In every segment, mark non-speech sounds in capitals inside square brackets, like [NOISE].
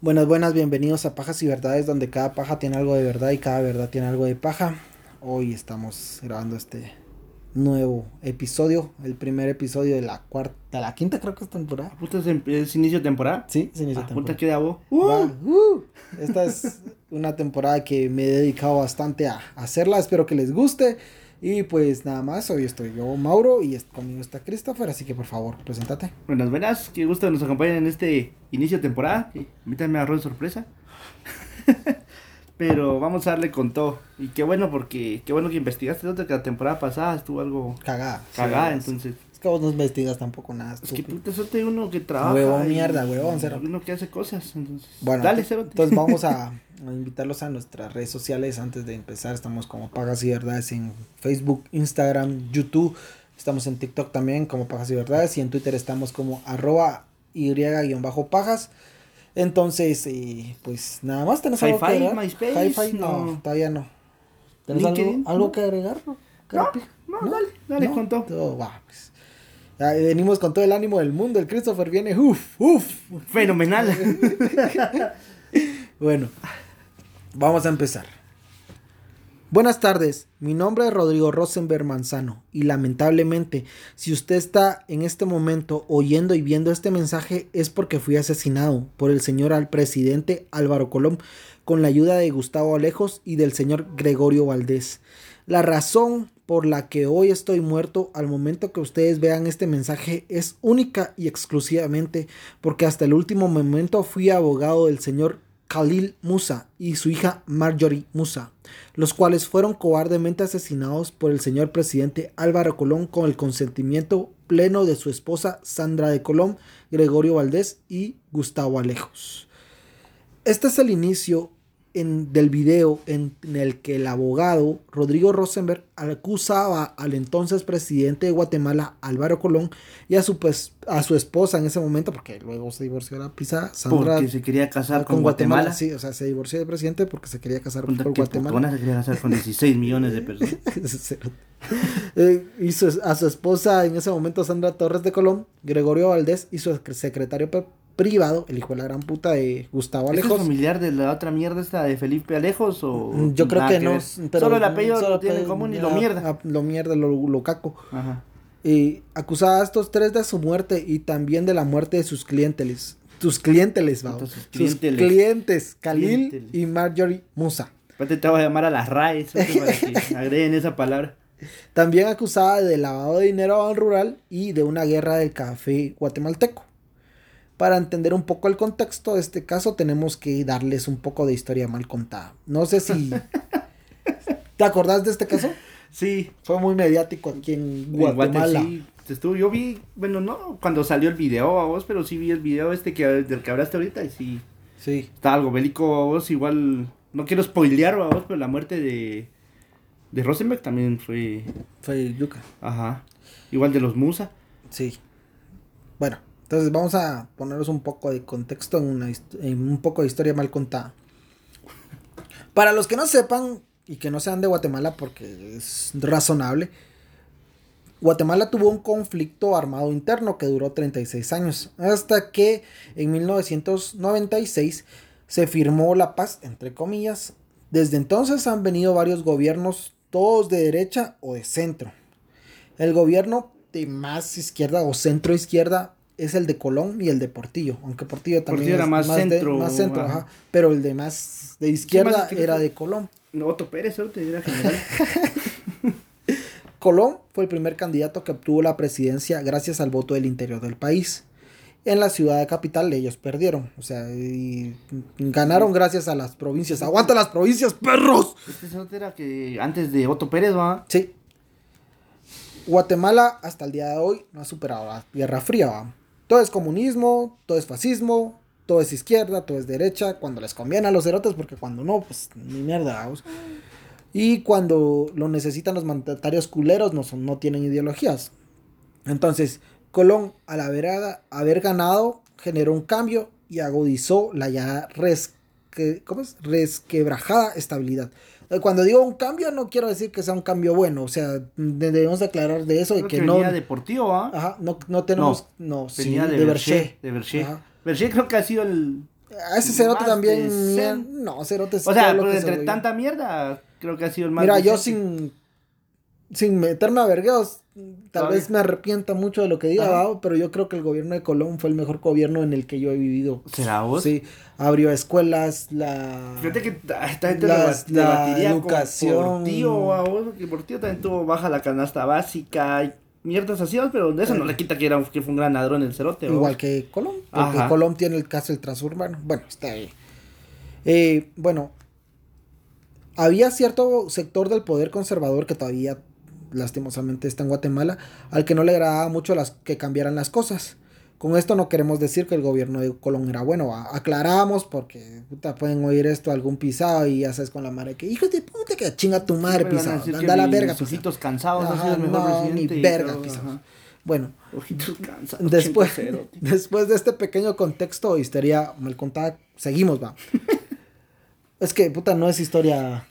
Buenas, buenas, bienvenidos a Pajas y Verdades, donde cada paja tiene algo de verdad y cada verdad tiene algo de paja. Hoy estamos grabando este nuevo episodio, el primer episodio de la cuarta, de la quinta creo que es temporada. ¿Puta es, em- es inicio de temporada? Sí, es inicio de Ah, temporada. que. Va, Uh. uh. Esta es una temporada que me he dedicado bastante a hacerla, espero que les guste. Y pues nada más, hoy estoy yo, Mauro, y conmigo está Christopher, así que por favor, preséntate. Buenas, buenas. Qué gusto que nos acompañen en este inicio de temporada. A mí también me agarró de sorpresa. [LAUGHS] Pero vamos a darle con todo. Y qué bueno porque, qué bueno que investigaste. Nota que la temporada pasada estuvo algo Cagada. cagada, Sí, entonces. Es que vos no investigas tampoco nada. Es que puta suerte uno que trabaja. Huevón, mierda, huevón, cero. Uno que hace cosas, entonces. Bueno, dale, cerote. entonces vamos a, [LAUGHS] a invitarlos a nuestras redes sociales antes de empezar. Estamos como Pagas y Verdades en Facebook, Instagram, YouTube. Estamos en TikTok también como Pagas y Verdades y en Twitter estamos como arroba y-pajas. Entonces, eh, pues nada más. ¿Tenés algo que agregar? MySpace, no, no. todavía no. ¿Tenés algo, algo que agregar? No, No, no, dale, dale con todo. va, pues. Ya, venimos con todo el ánimo del mundo. El Christopher viene, uff, uff. Fenomenal. [LAUGHS] Bueno, vamos a empezar. Buenas tardes, mi nombre es Rodrigo Rosenberg Manzano y lamentablemente si usted está en este momento oyendo y viendo este mensaje es porque fui asesinado por el señor al presidente Álvaro Colón con la ayuda de Gustavo Alejos y del señor Gregorio Valdés. La razón por la que hoy estoy muerto al momento que ustedes vean este mensaje es única y exclusivamente porque hasta el último momento fui abogado del señor Khalil Musa y su hija Marjorie Musa, los cuales fueron cobardemente asesinados por el señor presidente Álvaro Colón con el consentimiento pleno de su esposa Sandra de Colón, Gregorio Valdés y Gustavo Alejos. Este es el inicio en- del video en, en el que el abogado Rodrigo Rosenberg acusaba al entonces presidente de Guatemala Álvaro Colón y a su, pues, a su esposa en ese momento, porque luego se divorció de la pisada, Sandra Porque se quería casar con, Guatemala. Sí, o sea, se divorció del presidente porque se quería casar qué Guatemala. se quería casar con 16 millones de personas. [LAUGHS] Eh, y su- a su esposa en ese momento, Sandra Torres de Colón, Gregorio Valdés y su secretario privado, el hijo de la gran puta de Gustavo ¿Este ¿Es Alejos. familiar de la otra mierda esta de Felipe Alejos o...? Mm, Yo creo que no. pero- Solo el apellido solo lo tiene en apellido, común y lo mierda. ah, Lo mierda, lo, lo caco. Ajá. Y acusaba a estos tres de su muerte y también de la muerte de sus clientes. Sus clientes, va. Sus clienteles. clientes, Khalil Clienteles. y Marjorie Musa. Aparte te voy a llamar a las RAE eso que [LAUGHS] agreguen esa palabra. También acusada de lavado de dinero a rural y de una guerra del café guatemalteco. Para entender un poco el contexto de este caso, tenemos que darles un poco de historia mal contada. No sé si. [LAUGHS] ¿Te acordás de este caso? Sí, Fue muy mediático aquí en en Guate- Guatemala. sí, yo vi, bueno, no cuando salió el video a vos, pero sí vi el video este que del que hablaste ahorita y sí, Sí. está algo bélico a vos, igual, no quiero spoilear a vos, pero la muerte de, de Rosenberg también fue, Fue Yuca. ajá, igual de los Musa. Sí. Bueno, entonces vamos a ponernos un poco de contexto en, una en un poco de historia mal contada. Para los que no sepan y que no sean de Guatemala, porque es razonable, Guatemala tuvo un conflicto armado interno que duró 36 años, hasta que en 1996 se firmó la paz, entre comillas. Desde entonces han venido varios gobiernos, todos de derecha o de centro. El gobierno de más izquierda o centro izquierda es el de Colón y el de Portillo, aunque Portillo también Portillo era es más centro, más centro, ajá. ajá, pero el de más de izquierda más era de Colón. No, Otto Pérez, te dirá general. [LAUGHS] Colón fue el primer candidato que obtuvo la presidencia gracias al voto del interior del país. En la ciudad de capital ellos perdieron, o sea, y ganaron gracias a las provincias. ¡Aguanta las provincias, perros! Este era que antes de Otto Pérez, va. Sí. Guatemala hasta el día de hoy no ha superado la Guerra Fría. ¿va? Todo es comunismo, todo es fascismo, todo es izquierda, todo es derecha, cuando les conviene a los cerotes, porque cuando no, pues ni mierda. vamos. Y cuando lo necesitan los mandatarios culeros, no, son, no tienen ideologías. Entonces, Colón, al haber, haber ganado, generó un cambio y agudizó la ya resque, ¿cómo es? resquebrajada estabilidad. Cuando digo un cambio, no quiero decir que sea un cambio bueno. O sea, de- debemos aclarar de eso y que, que no. venía deportivo, ¿va? Ajá, no, no tenemos. No, sí, Venía de, de Berché. De Berché. Berché creo que ha sido el, A ese cerote también. No, cerote es O sea, lo pues, se entre tanta mierda, creo que ha sido el más. Mira, yo sin. Sin meterme a vergueos, tal vez me arrepienta mucho de lo que diga, pero yo creo que el gobierno de Colón fue el mejor gobierno en el que yo he vivido. ¿Será vos? Sí, abrió escuelas, la. Fíjate que esta gente Las- la debatiría como educación. vos, que también tuvo baja la canasta básica y mierdas así, pero eso no le quita que, era, que fue un gran ladrón el cerote. Igual que Colón, porque Ajá. Colón tiene el caso del transurbano. Bueno, está bien. Eh, bueno, había cierto sector del poder conservador que todavía lastimosamente está en Guatemala, al que no le agradaba mucho las que cambiaran las cosas. Con esto no queremos decir que el gobierno de Colón era bueno, aclaramos porque puta, pueden oír esto algún pisado y ya sabes con la madre que hijos de puta que chinga tu madre a pisado, anda a la verga ojitos cansados, Ajá, el mejor no, ni verga, todo, pisado. ajá. Bueno, Ojitos cansados. Después, 80. [LAUGHS] después de este pequeño contexto, historia mal contada, seguimos, va. [LAUGHS] es que, puta, no es historia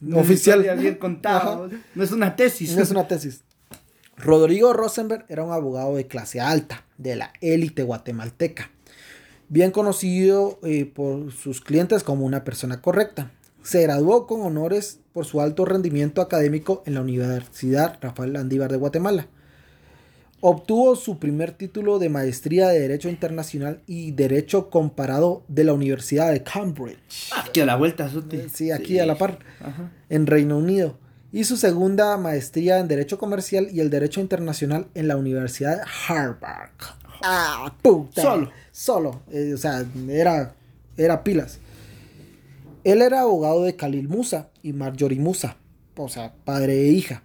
No oficial. bien vos. no es una tesis. No es una tesis. Rodrigo Rosenberg era un abogado de clase alta, de la élite guatemalteca, bien conocido eh, por sus clientes como una persona correcta. Se graduó con honores por su alto rendimiento académico en la Universidad Rafael Landívar de Guatemala. Obtuvo su primer título de maestría de Derecho Internacional y Derecho Comparado de la Universidad de Cambridge. Aquí a la vuelta, Sote. Sí, aquí a la par Ajá. en Reino Unido y su segunda maestría en Derecho Comercial y el Derecho Internacional en la Universidad de Harvard. Ah, puta. Solo. Solo. eh, o sea, era, era pilas. Él era abogado de Khalil Musa y Marjorie Musa, o sea, padre e hija.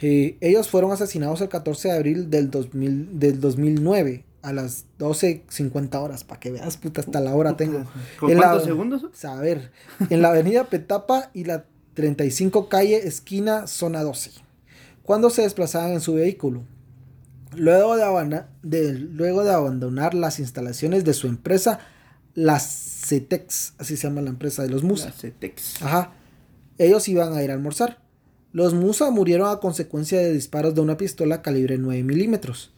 Eh, ellos fueron asesinados el 14 de abril del, 2000, del 2009 a las 12.50 horas, para que veas, puta, hasta la hora tengo. ¿Con En la- cuántos segundos? a ver, en la avenida Petapa y la 35 calle esquina zona 12, cuando se desplazaban en su vehículo. Luego de, abana- de- luego de abandonar las instalaciones de su empresa, la CETEX, así se llama la empresa de los Musa. La CETEX. Ajá. Ellos iban a ir a almorzar. Los Musa murieron a consecuencia de disparos de una pistola calibre 9 milímetros.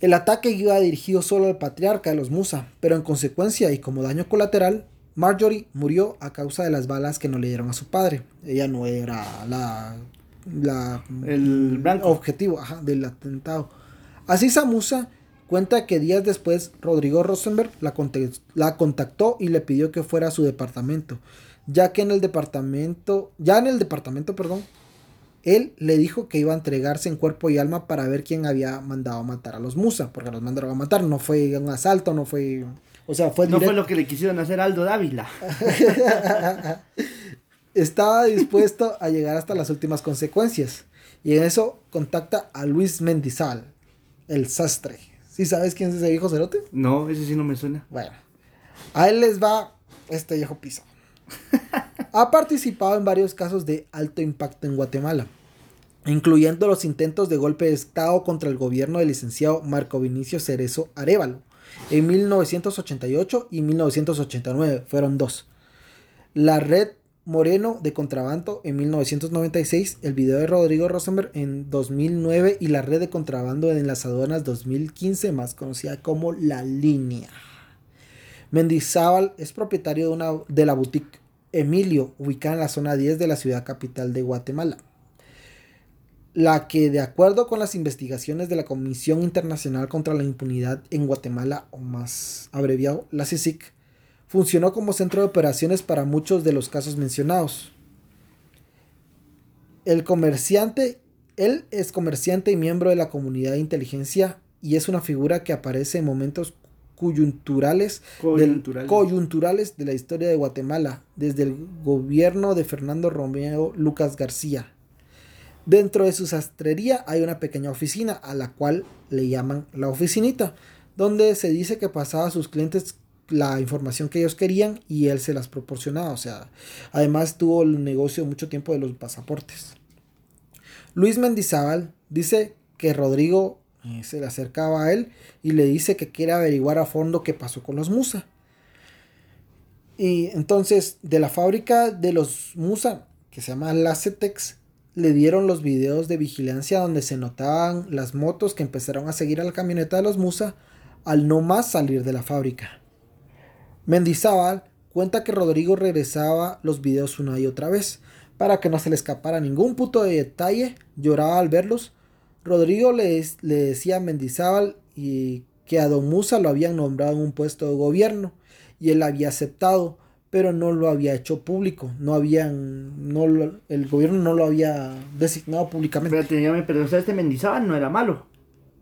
El ataque iba dirigido solo al patriarca de los Musa, pero en consecuencia y como daño colateral, Marjorie murió a causa de las balas que no le dieron a su padre. Ella no era la, la El blanco. objetivo ajá, del atentado. Así Samusa cuenta que días después Rodrigo Rosenberg la, la contactó y le pidió que fuera a su departamento, ya que en el departamento, ya en el departamento, perdón, él le dijo que iba a entregarse en cuerpo y alma para ver quién había mandado a matar a los Musa, porque los mandaron a matar, no fue un asalto, no fue, o sea, fue No fue lo que le quisieron hacer a Aldo Dávila. [LAUGHS] Estaba dispuesto a llegar hasta las últimas consecuencias. Y en eso contacta a Luis Mendizábal, el sastre. ¿Sí sabes quién es ese viejo cerote? No, ese sí no me suena. Bueno, a él les va este viejo piso. [LAUGHS] Ha participado en varios casos de alto impacto en Guatemala, incluyendo los intentos de golpe de Estado contra el gobierno del licenciado Marco Vinicio Cerezo Arevalo en 1988 y 1989, fueron dos. La red Moreno de contrabando en 1996, el video de Rodrigo Rosenberg en 2009 y la red de contrabando en las aduanas 2015, más conocida como La Línea. Mendizábal es propietario de, una, de la boutique Emilio, ubicada en la zona 10 de la ciudad capital de Guatemala. La que, de acuerdo con las investigaciones de la Comisión Internacional contra la Impunidad en Guatemala, o más abreviado, la CICIC, funcionó como centro de operaciones para muchos de los casos mencionados. El comerciante, él es comerciante y miembro de la comunidad de inteligencia y es una figura que aparece en momentos coyunturales, Coyunturales. Del, coyunturales de la historia de Guatemala, desde el gobierno de Fernando Romeo Lucas García. Dentro de su sastrería hay una pequeña oficina a la cual le llaman la oficinita, donde se dice que pasaba a sus clientes la información que ellos querían y él se las proporcionaba. O sea, además tuvo el negocio mucho tiempo de los pasaportes. Luis Mendizábal dice que Rodrigo eh, se le acercaba a él y le dice que quiere averiguar a fondo qué pasó con los Musa. Y entonces de la fábrica de los Musa, que se llama Lacetex, le dieron los videos de vigilancia donde se notaban las motos que empezaron a seguir a la camioneta de los Musa al no más salir de la fábrica. Mendizábal cuenta que Rodrigo regresaba los videos una y otra vez para que no se le escapara ningún puto de detalle, lloraba al verlos. Rodrigo le, le decía a Mendizábal y que a Don Musa lo habían nombrado en un puesto de gobierno y él había aceptado, pero no lo había hecho público, no habían, no el gobierno no lo había designado públicamente. Espérate, pero o sea, este Mendizábal no era malo,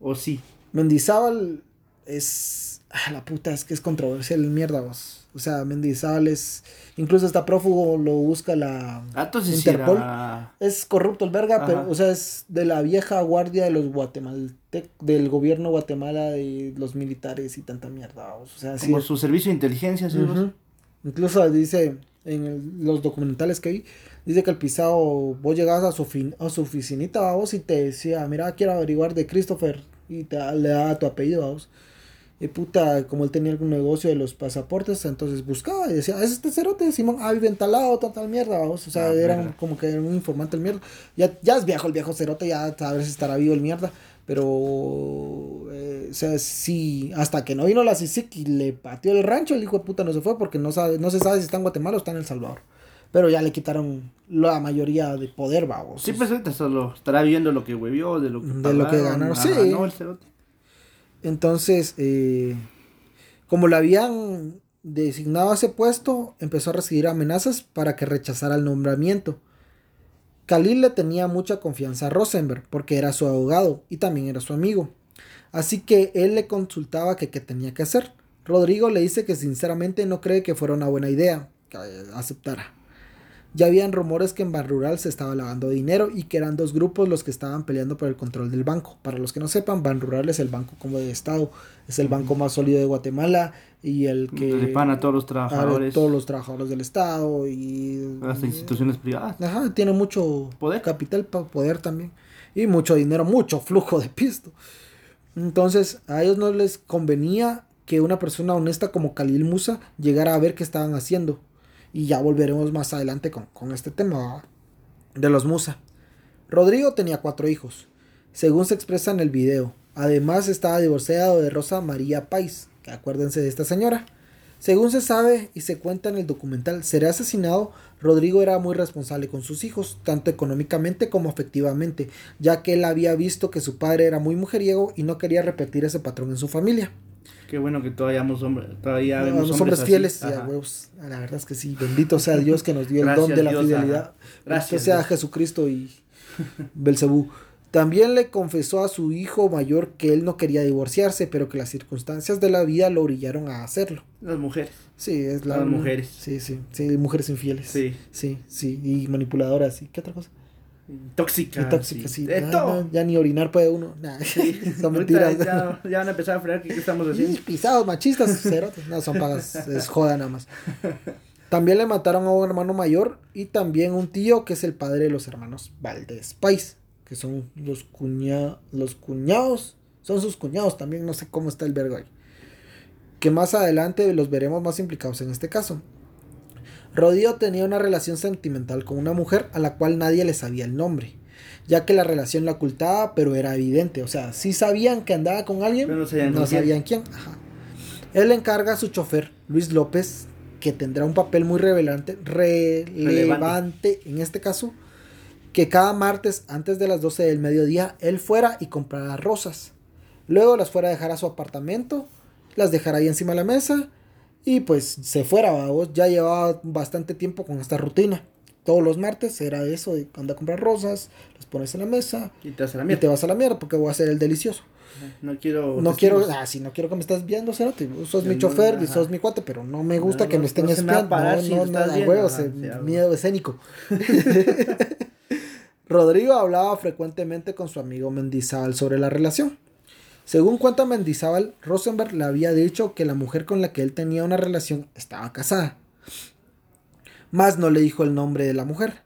¿o sí? Mendizábal es, ah, la puta, es que es controversial, mierda vos. O sea, Mendizábal es. Incluso está prófugo, lo busca la ah, Interpol. Es corrupto el verga, pero, o sea, es de la vieja guardia de los guatemaltecos, del gobierno Guatemala, de los militares y tanta mierda. O sea, Como su servicio de inteligencia, ¿sí? Incluso dice en los documentales que vi, dice que el pisado, vos llegabas a su, fin, a su oficinita, vos, y te decía, mira, quiero averiguar de Christopher, y te, le daba tu apellido, vos. Y puta, como él tenía algún negocio de los pasaportes, entonces buscaba y decía, ah, es este cerote, Simón, ah, vive en tal lado, tal, mierda, vamos. O sea, ah, era como que un informante el mierda. Ya, ya es viejo el viejo cerote, ya a ver si estará vivo el mierda. Pero, eh, o sea, sí, hasta que no vino la CICIC y le pateó el rancho, el hijo de puta no se fue porque no, sabe, no se sabe si está en Guatemala o está en El Salvador. Pero ya le quitaron la mayoría de poder, vamos. Sí, pues ahorita solo estará viendo lo que huevió, de lo que De lo que ganaron, sí. el cerote. Entonces, eh, como le habían designado a ese puesto, empezó a recibir amenazas para que rechazara el nombramiento. Khalil le tenía mucha confianza a Rosenberg porque era su abogado y también era su amigo. Así que él le consultaba que qué tenía que hacer. Rodrigo le dice que sinceramente no cree que fuera una buena idea que aceptara. Ya habían rumores que en Ban Rural se estaba lavando dinero y que eran dos grupos los que estaban peleando por el control del banco. Para los que no sepan, Ban Rural es el banco como de Estado, es el banco más sólido de Guatemala y el que... Le a todos los trabajadores. A todos los trabajadores del Estado y... Hasta instituciones privadas. Ajá, tiene mucho poder. Capital, poder también. Y mucho dinero, mucho flujo de pisto. Entonces, a ellos no les convenía que una persona honesta como Khalil Musa llegara a ver qué estaban haciendo y ya volveremos más adelante con, este tema de los Musa. Rodrigo tenía cuatro hijos, según se expresa en el video. Además estaba divorciado de Rosa María Pais, que acuérdense de esta señora. Según se sabe y se cuenta en el documental Será asesinado, Rodrigo era muy responsable con sus hijos, tanto económicamente como afectivamente, ya que él había visto que su padre era muy mujeriego y no quería repetir ese patrón en su familia. Qué bueno que todavía somos hombres, todavía hombres, fieles. la verdad es que sí. Bendito sea Dios que nos dio el don de la fidelidad. Gracias. sea Jesucristo y Belcebú. También le confesó a su hijo mayor que él no quería divorciarse, pero que las circunstancias de la vida lo orillaron a hacerlo. Las mujeres. Sí, es la, las mujeres. Sí, sí, sí, mujeres infieles. Sí. Sí, sí, y manipuladoras. ¿Y qué otra cosa? Tóxica. tóxica, sí. ya ni orinar puede uno. [LAUGHS] son mentiras. Ya, ya, van a empezar a fregar que qué estamos haciendo. pisados, machistas, cerotes. No, son pagas. Es joda nada más. También le mataron a un hermano mayor y también un tío que es el padre de los hermanos Valdés Pais, que son los, cuña los cuñados. Son sus cuñados también, no sé cómo está el vergo ahí. Que más adelante los veremos más implicados en este caso. Rodrigo tenía una relación sentimental con una mujer a la cual nadie le sabía el nombre, ya que la relación la ocultaba, pero era evidente. O sea, sí sabían que andaba con alguien, pero no sabían, quién. Él le encarga a su chofer, Luis López, que tendrá un papel muy relevante, relevante en este caso, que cada martes antes de las 12 del mediodía él fuera y comprara rosas. Luego las fuera a dejar a su apartamento, las dejara ahí encima de la mesa y pues se fuera, vos ya llevaba bastante tiempo con esta rutina. Todos los martes era eso de anda a comprar rosas, las pones en la mesa y te vas a la mierda. Y te vas a la mierda porque voy a hacer el delicioso. No quiero. No quiero. Ah, sí, no quiero que me estés viendo, Cerote. Sos mi chofer y sos mi cuate, pero no me gusta que me estén espiando. No, no, no, huevos, miedo escénico. [LAUGHS] [LAUGHS] Rodrigo hablaba frecuentemente con su amigo Mendizábal sobre la relación. Según cuenta Mendizábal, Rosenberg le había dicho que la mujer con la que él tenía una relación estaba casada. Más no le dijo el nombre de la mujer.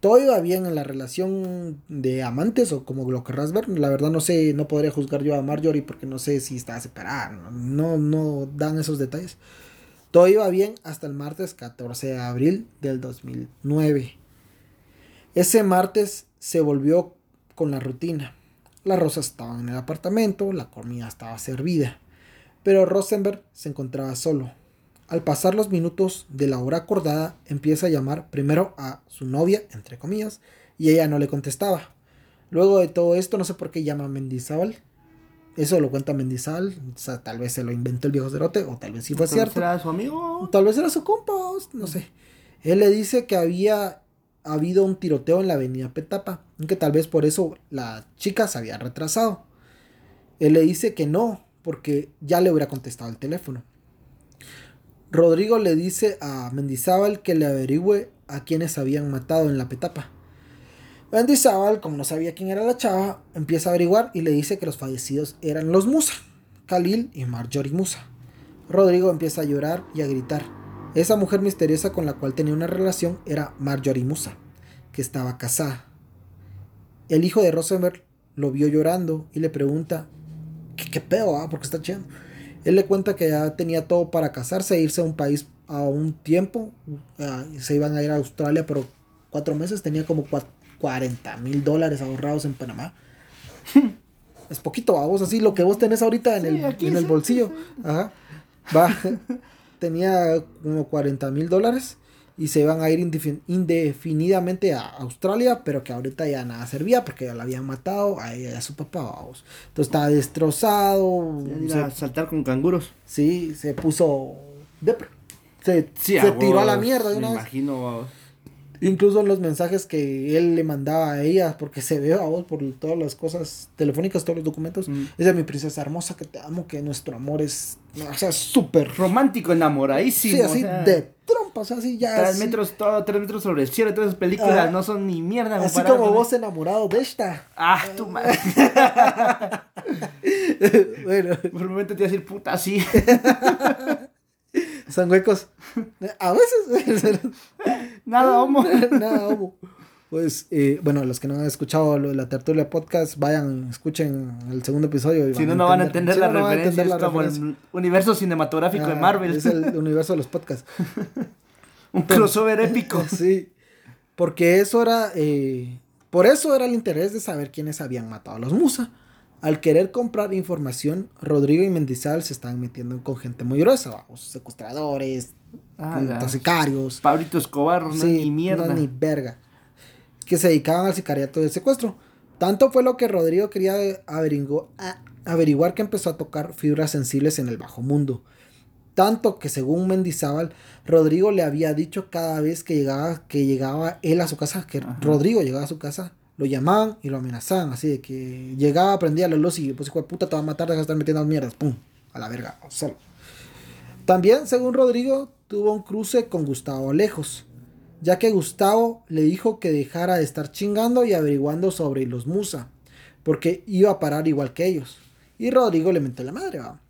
Todo iba bien en la relación de amantes o como lo querrás ver. La verdad no sé, no podría juzgar yo a Marjorie porque no sé si estaba separada. No, no dan esos detalles. Todo iba bien hasta el martes 14 de abril del 2009. Ese martes se volvió con la rutina. Las rosas estaban en el apartamento, la comida estaba servida, pero Rosenberg se encontraba solo. Al pasar los minutos de la hora acordada, empieza a llamar primero a su novia, entre comillas, y ella no le contestaba. Luego de todo esto, no sé por qué llama a Mendizábal. Eso lo cuenta Mendizábal. O sea, tal vez se lo inventó el viejo cerote, o tal vez sí fue cierto. ¿Era su amigo? Tal vez era su compa, no sé. Él le dice que había habido un tiroteo en la avenida Petapa, que tal vez por eso la chica se había retrasado. Él le dice que no, porque ya le hubiera contestado el teléfono. Rodrigo le dice a Mendizábal que le averigüe a quienes habían matado en la Petapa. Mendizábal, como no sabía quién era la chava, empieza a averiguar y le dice que los fallecidos eran los Musa, Khalil y Marjorie Musa. Rodrigo empieza a llorar y a gritar. Esa mujer misteriosa con la cual tenía una relación era Marjorie Musa, que estaba casada. El hijo de Rosenberg lo vio llorando y le pregunta, ¿qué, qué pedo? Ah? Porque está chido. Él le cuenta que ya tenía todo para casarse e irse a un país a un tiempo. Uh, se iban a ir a Australia, pero cuatro meses tenía como 40 mil dólares ahorrados en Panamá. es poquito, a vos así lo que vos tenés ahorita en Sí, el, en el sí, bolsillo. Ajá. Va. [LAUGHS] tenía como 40 mil dólares y se iban a ir indefin- indefinidamente a Australia, pero que ahorita ya nada servía porque ya la habían matado a ella y a su papá. vamos. Entonces estaba destrozado. Se- a saltar con canguros. sí, se puso depre. Se, Sí, se tiró a la mierda de Me una vez. imagino. Incluso en los mensajes que él le mandaba a ella, porque se ve a vos por todas las cosas telefónicas, todos los documentos. Mm. Es mi princesa hermosa que te amo, que nuestro amor es, o sea, súper Romántico, enamoradísimo. Sí, así o sea, de trompas, así ya. Tres así, metros, todo, tres metros sobre el cielo. Todas esas películas Ajá. no son ni mierda. así como vos enamorado de esta. Ah, tu madre. [LAUGHS] bueno, Por un momento te iba a decir puta, sí. [LAUGHS] son huecos. A veces. [LAUGHS] Nada, homo. [LAUGHS] Nada, homo. Pues, eh, bueno, los que no han escuchado lo de la tertulia podcast, vayan, escuchen el segundo episodio. y Si no, no van a entender si la no, no van a referencia. Es como referencia. el universo cinematográfico de Ah, Marvel. Es el universo de los podcasts. [LAUGHS] Un crossover épico. [LAUGHS] Sí, porque eso era, eh, por eso era el interés de saber quiénes habían matado a los Musa. Al querer comprar información, Rodrigo y Mendizábal se estaban metiendo con gente muy gruesa, vamos, secuestradores, Ah, sicarios, Pablito Escobar, no sí, ni mierda. no, ni verga, que se dedicaban al sicariato del secuestro. Tanto fue lo que Rodrigo quería averigu- averiguar que empezó a tocar fibras sensibles en el bajo mundo. Tanto que según Mendizábal, Rodrigo le había dicho cada vez que llegaba, que llegaba él a su casa, que Ajá. Rodrigo llegaba a su casa, lo llamaban y lo amenazaban, así de que llegaba, prendía la luz y pues hijo de puta te va a matar, deja de estar metiendo las mierdas, pum, a la verga, solo. También, según Rodrigo, tuvo un cruce con Gustavo Alejos, ya que Gustavo le dijo que dejara de estar chingando y averiguando sobre los Musa, porque iba a parar igual que ellos. Y Rodrigo le metió la madre, va.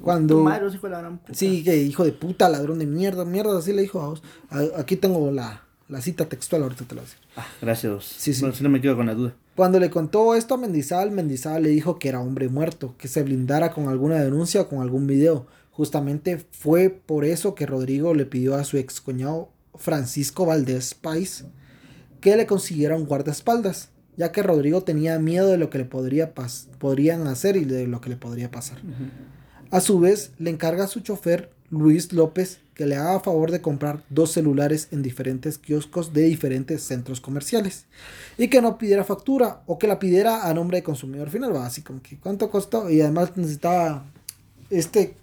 Cuando... Tu madre, hijo de la gran puta. Sí, que hijo de puta, ladrón de mierda, mierda, así le dijo a vos. A- Aquí tengo la, la cita textual, ahorita te la voy a decir. Ah, gracias. Sí, sí. Bueno, si no me quedo con la duda. Cuando le contó esto a Mendizábal, Mendizábal le dijo que era hombre muerto, que se blindara con alguna denuncia o con algún video. Justamente fue por eso que Rodrigo le pidió a su ex cuñado Francisco Valdés Pais que le consiguiera un guardaespaldas, ya que Rodrigo tenía miedo de lo que le podría pas- podrían hacer y de lo que le podría pasar. A su vez, le encarga a su chofer Luis López que le haga favor de comprar dos celulares en diferentes kioscos de diferentes centros comerciales y que no pidiera factura o que la pidiera a nombre de consumidor final, así como que cuánto costó y además necesitaba este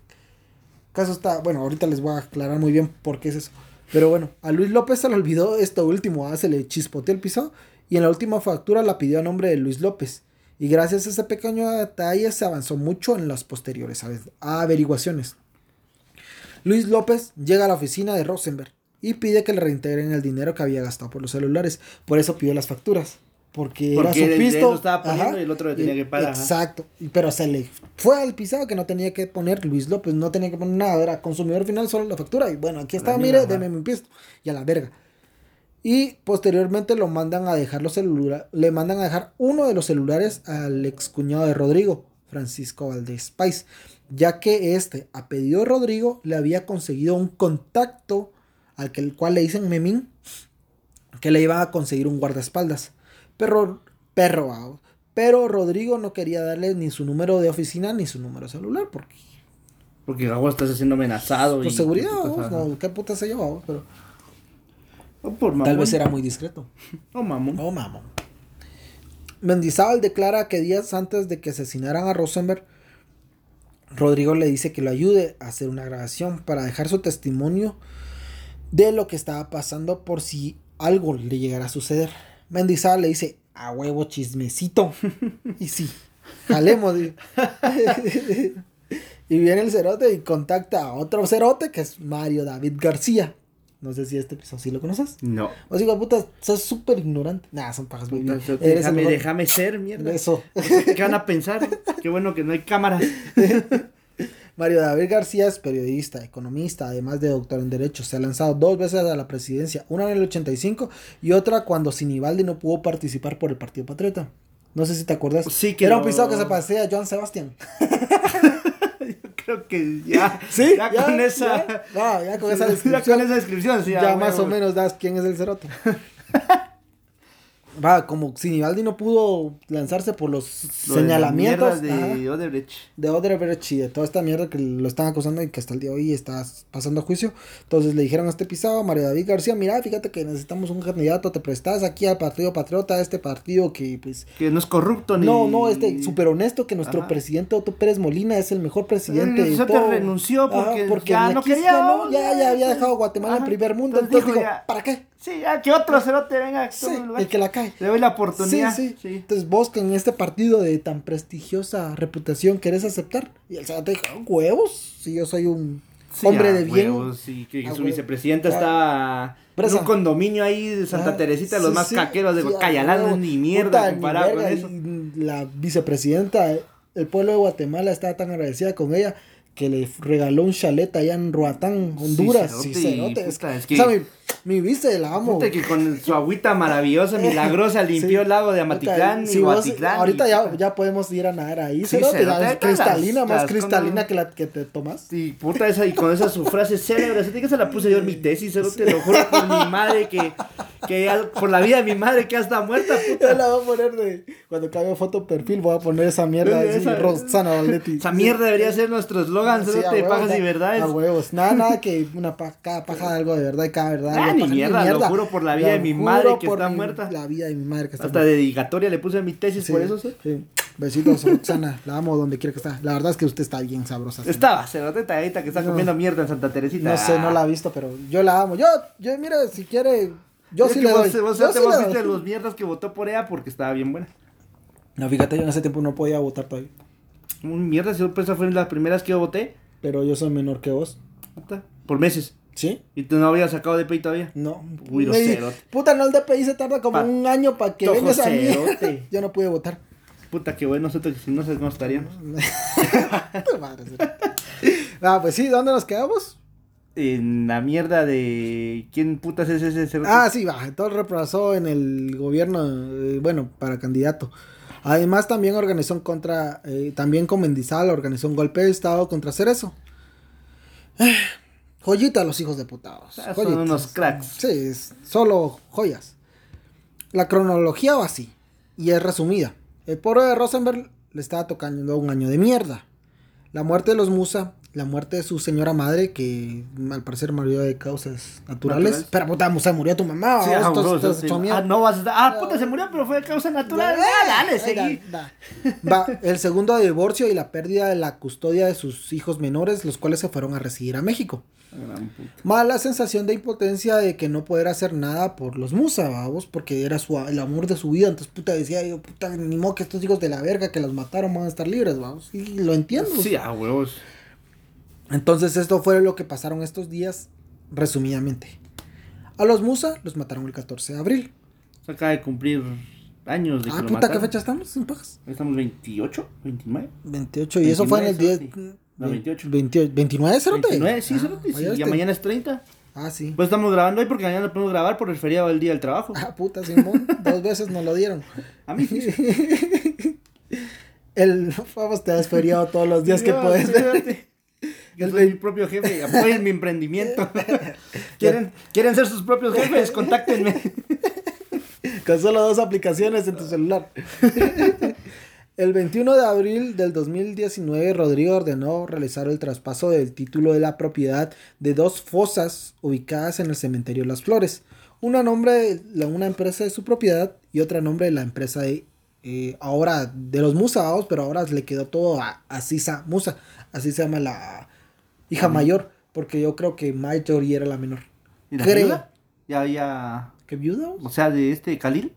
caso está, bueno, ahorita les voy a aclarar muy bien por qué es eso. Pero bueno, a Luis López se le olvidó esto último, ah, se le chispoteó el piso y en la última factura la pidió a nombre de Luis López. Y gracias a ese pequeño detalle se avanzó mucho en las posteriores ave- averiguaciones. Luis López llega a la oficina de Rosenberg y pide que le reintegren el dinero que había gastado por los celulares. Por eso pidió las facturas. Porque, era Porque su el de él pisto. estaba poniendo y el otro le tenía que pagar, ajá. Exacto. Y- Pero se le fue al pisado que no tenía que poner Luis López, no tenía que poner nada, era consumidor final solo la factura. Y bueno, aquí está, mire, ajá. deme mi pisto. Y a la verga. Y posteriormente lo mandan a dejar los celulares, le mandan a dejar uno de los celulares al excuñado de Rodrigo, Francisco Valdés Pais, ya que este, a pedido de Rodrigo, le había conseguido un contacto al que el cual le dicen Memín, que le iban a conseguir un guardaespaldas. Pero, perro, ah, pero Rodrigo no quería darle ni su número de oficina ni su número celular, porque Porque estás siendo amenazado. Por y- seguridad, vos, no, qué puta se lleva, vos, pero por mamón. tal vez era muy discreto. [LAUGHS] O mamón. No, mamón. Mendizábal declara que días antes de que asesinaran a Rosenberg, Rodrigo le dice que lo ayude a hacer una grabación para dejar su testimonio de lo que estaba pasando por si algo le llegara a suceder. Mendizábal le dice, a huevo chismecito. y sí, jalemos. di. [LAUGHS] y viene el cerote y contacta a otro cerote que es Mario David García. No sé si este episodio sí lo conoces. No. O sea, puta, sos súper ignorante. Nah, son pajas, Eres el déjame, déjame ser, mierda. Eso. ¿Qué van a pensar? Qué bueno que no hay cámaras. [LAUGHS] Mario David García es periodista, economista, además de doctor en Derecho. Se ha lanzado dos veces a la presidencia, una en el 85 y otra cuando Sinibaldi no pudo participar por el Partido Patriota. No sé si te acuerdas. Sí, que Era un pisado que se parecía a Joan Sebastián. [LAUGHS] Creo que ya. [LAUGHS] Sí, Ya, con esa. Ya, no, ya con esa [LAUGHS] Ya descripción. con esa descripción, sí. ya ah, más o menos das quién es el cerote. Va, como Sinibaldi no pudo lanzarse por los Lo de señalamientos mierdas ajá, de Odebrecht. de Odebrecht y de toda esta mierda que lo están acusando y que hasta el día de hoy está pasando a juicio. Entonces le dijeron a este pisado, Mario David García, mira, fíjate que necesitamos un candidato, te prestas aquí al Partido Patriota, este partido que pues... Que no es corrupto ni. No, no, este súper honesto que nuestro Ajá. presidente Otto Pérez Molina es el mejor presidente. El de Cerote todo. renunció porque ya no quería, Ya, ¿no? ya, ya había dejado Guatemala en primer mundo. Entonces Entonces dijo, ya. ¿para qué? Sí, ya que otro cerote venga. Sí, el el que la cae. Le doy la oportunidad. Sí, sí, sí. Entonces vos que en este partido de tan prestigiosa reputación querés aceptar. Y el cerote dijo, huevos, si yo soy un Sí, hombre a de bien. huevos, sí, que A su vicepresidenta Ah. está en un condominio ahí de Santa Ah, Teresita, sí, los más sí, caqueros de sí, huevo. ni mierda comparado con eso. y La vicepresidenta, el pueblo de Guatemala estaba tan agradecida con ella que le regaló un chalet allá en Roatán, Honduras. Sí, cerote, es- puta, es que- mi, vice la amo. Puta, que con su agüita maravillosa, [LAUGHS] milagrosa, limpió Sí. el lago de Amatitlán y Guatitlán. Ahorita y, ya, ya podemos ir a nadar ahí, Sí, cerote, la ahorita cristalina, las- más las- cristalina que la que te tomas. Y puta esa, y con esa su frase célebre, así que se la puse yo en mi tesis, solo te lo juro por mi madre que, que por la vida de mi madre que ya está muerta, Yo puta. la voy a poner de. Cuando caiga foto perfil, voy a poner esa mierda. así, Esa- Rosana Valdetti. Esa mierda debería ser nuestro eslogan, Sí, a te huevos, pajas y verdades. A huevos. Nada, nada que una pa- cada paja de algo de verdad y cada verdad. Ah, ni mierda, lo juro por la vida de mi madre que está mi- muerta. La vida de mi madre que está Hasta muerta. dedicatoria le puse a mi tesis Sí, por eso, ¿sí? sí. Besitos, Roxana. La amo donde quiera que está. La verdad es que usted está bien sabrosa. Estaba, ceroteta ahorita que está No. comiendo mierda en Santa Teresita. No sé, no la he visto, pero yo la amo. Yo, yo, mira, si quiere. Yo Es sí le vos, doy. vos, Yo te sí vos los mierdas que votó por ella porque estaba bien buena. No, fíjate, yo en ese tiempo no podía votar todavía. Un mierda, si pues, esa fue las primeras que yo voté. Pero yo soy menor que vos. Por meses. ¿Sí? Y tú no habías sacado de PI todavía. No. Uy, los. Puta, no, el DPI se tarda como Pa- un año para que vengas a mí. yo no pude votar. Puta, que bueno, nosotros si no cómo estaríamos. [LAUGHS] Ah, pues sí, ¿dónde nos quedamos? En la mierda de. ¿Quién putas es ese cerote? Ah, sí, va. Entonces reemplazó en el gobierno, eh, bueno, para candidato. Además, también organizó un contra, eh, también con Mendizábal organizó un golpe de estado contra Cerezo. Joyita a los hijos de putados. Ah, son unos cracks. Sí, es solo joyas. La cronología va así, y es resumida. El pobre de Rosenberg le estaba tocando un año de mierda. La muerte de los Musa, la muerte de su señora madre, que al parecer murió de causas naturales. Naturales. Pero puta, Musa murió tu mamá. Sí, ¿o? ah, bro, sí. mierda. Ah, no vas a Ah, puta, se murió, pero fue de causa natural. Ah, dale, seguí. Da, da. Va, el segundo divorcio y la pérdida de la custodia de sus hijos menores, los cuales se fueron a residir a México. Más la sensación de impotencia de que no poder hacer nada por los Musa, vamos, porque era su, el amor de su vida. Entonces, puta, decía yo, puta, ni modo que estos hijos de la verga que los mataron van a estar libres, vamos. Y lo entiendo. Sí, a huevos. Entonces, esto fue lo que pasaron estos días, resumidamente. A los Musa los mataron el 14 de abril. Se acaba de cumplir años de Ah, que lo puta, ¿qué fecha estamos? Sin pajas. Estamos 28, 29. 28, y eso fue en el 10. 29, No, 28. 28, 29, cerote. 29, sí, Ah, cerote, sí, este. mañana es 30. Ah, sí. Pues estamos grabando hoy porque mañana no podemos grabar por el feriado del día del trabajo. Ah, puta, Simón. Dos veces nos lo dieron. A mí sí. [LAUGHS] El vamos, te has feriado todos los días que puedes. sí. Yo soy mi propio jefe, apoyen mi emprendimiento. [LAUGHS] ¿Quieren, ¿Quieren ser sus propios jefes? Contáctenme. Con solo dos aplicaciones en tu celular. El 21 de abril del 2019, Rodrigo ordenó realizar el traspaso del título de la propiedad de dos fosas ubicadas en el cementerio Las Flores. Una nombre de una empresa de su propiedad y otra nombre de la empresa de eh, ahora de los Musaos, pero ahora le quedó todo a, a Sisa Musa. Así se llama la hija mayor, porque yo creo que Marjorie era la menor. ¿Y la Creo. viuda? Ya había. ¿Qué viuda? O sea, de este Khalil.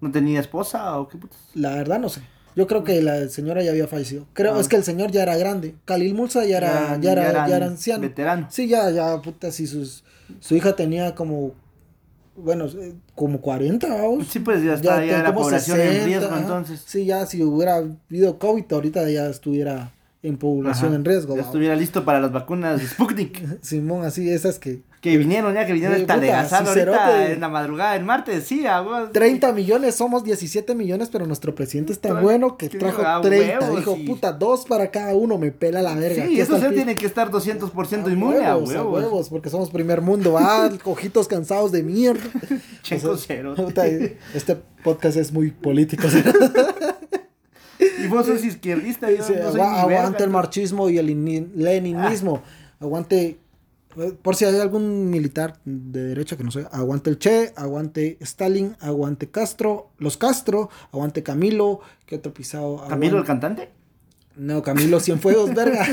¿No tenía esposa o qué putas? La verdad no sé. Yo creo que la señora ya había fallecido. Creo Ah. es que el señor ya era grande. Khalil Musa ya era, ya, era, eran ya era anciano. Veterano. Sí, ya, ya, puta, si sus, su hija tenía como, bueno, eh, como 40, vamos. Sí, pues ya está, ya, era como población en 60, riesgo ajá. entonces. Sí, ya si hubiera habido COVID, ahorita ya estuviera en población Ajá. en riesgo. Ya estuviera listo para las vacunas de Sputnik. [LAUGHS] Simón, así, esas que... que vinieron ya, que vinieron puta, adelgazando Cicerote. ahorita en la madrugada, el martes, sí, a vos. 30 millones, somos 17 millones, pero nuestro presidente es tan bueno que trajo dijo, "Ah, 30. huevos", dijo, puta, dos para cada uno, me pela la verga. Sí, eso el pi- tiene que estar 200% A inmune a huevos, a huevos. porque somos primer mundo, ah, [LAUGHS] cojitos cansados de mierda. Checo O sea, cero. puta, Este podcast es muy político. [LAUGHS] Y vos sos izquierdista, yo Dice, no soy "Agua- ni verga, aguante el ¿no?" marxismo y el ini- leninismo. Aguante, por si hay algún militar de derecha que no sé, aguante el Che, aguante Stalin, aguante Castro, los Castro, aguante Camilo, ¿qué otro pisado? ¿Camilo el cantante? No, Camilo Cienfuegos, [LAUGHS] verga.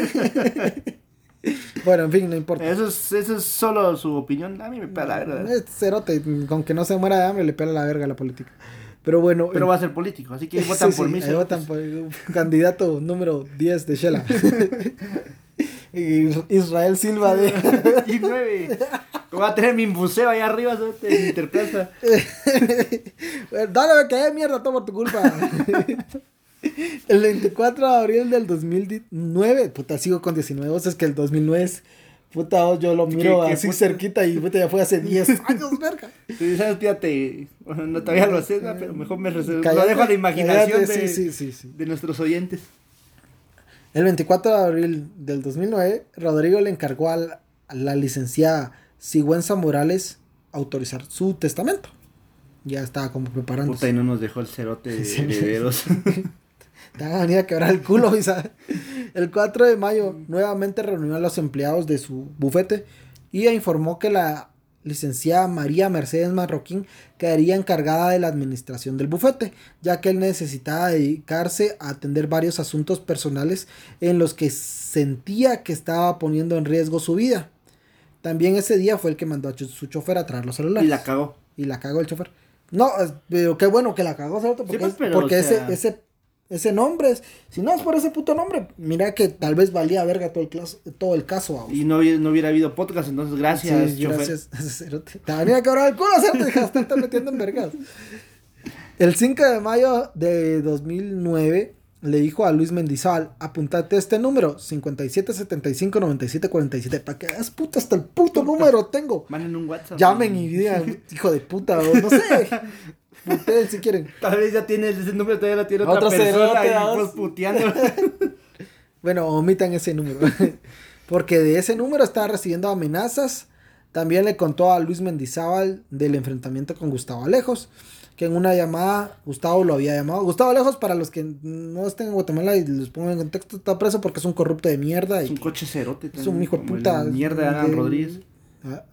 bueno, en fin, no importa. Eso es, eso es solo su opinión. A mí me pega la verga. Es cerote, con que no se muera de hambre le pela la verga a la política. Pero bueno. Pero va a ser político, así que [LAUGHS] Sí, votan sí, por mí. ahí cerotes. votan por candidato número 10 de Shela. [LAUGHS] Israel Silva de... y nueve. Voy a tener mi buceo allá arriba, en Interplaza. [LAUGHS] Dale, me mierda, todo por tu culpa. El 24 de abril del 2009, puta, sigo con 19, vos es que el 2009 es, puta, vos, yo lo miro ¿Qué- qué así puta? cerquita y puta, ya fue hace 10 [LAUGHS] años, verga. Sí, sabes, fíjate, bueno, no todavía lo sé, ¿no? pero mejor me reservo. Lo dejo a la imaginación cállate, de, sí, sí, sí, sí. de nuestros oyentes. El 24 de abril del 2009, Rodrigo le encargó a la, a la licenciada Sigüenza Morales autorizar su testamento. Ya estaba como preparándose. Puta, y no nos dejó el cerote [LAUGHS] de Sí. herederos. [LAUGHS] Te van a venir a quebrar el culo, [LAUGHS] Isa. El 4 de mayo nuevamente reunió a los empleados de su bufete y informó que la licenciada María Mercedes Marroquín quedaría encargada de la administración del bufete, ya que él necesitaba dedicarse a atender varios asuntos personales en los que sentía que estaba poniendo en riesgo su vida. También ese día fue el que mandó a su chofer a traer los celulares. y la cagó. Y la cagó el chofer. No, pero qué bueno que la cagó, ¿cierto? Porque, pues, pero, porque o sea- ese, ese, ese nombre es. Si no es por ese puto nombre, mira que tal vez valía verga todo el, caso, todo el caso. vamos. Y no, hubiera- no hubiera habido podcast, entonces gracias, Sí, gracias. [LAUGHS] Te venía quebrar el culo, de estar metiendo en vergas. El 5 de mayo de 2009 le dijo a Luis Mendizábal, apuntate este número, 57759747, para que veas puta, hasta el puto número tengo. Manden un WhatsApp. Llamen y digan, hijo de puta, o no sé. [LAUGHS] Puteen si quieren. Tal vez ya tiene ese número, todavía lo tiene otra Otro persona y pues puteando. [LAUGHS] Bueno, omitan ese número. [LAUGHS] Porque de ese número estaba recibiendo amenazas. También le contó a Luis Mendizábal del enfrentamiento con Gustavo Alejos. Que en una llamada, Gustavo lo había llamado. Gustavo Alejos, para los que no estén en Guatemala y les pongo en contexto, está preso porque es un corrupto de mierda. Es Y un coche cerote. es un hijo de puta. Mierda de- Rodríguez. Ah,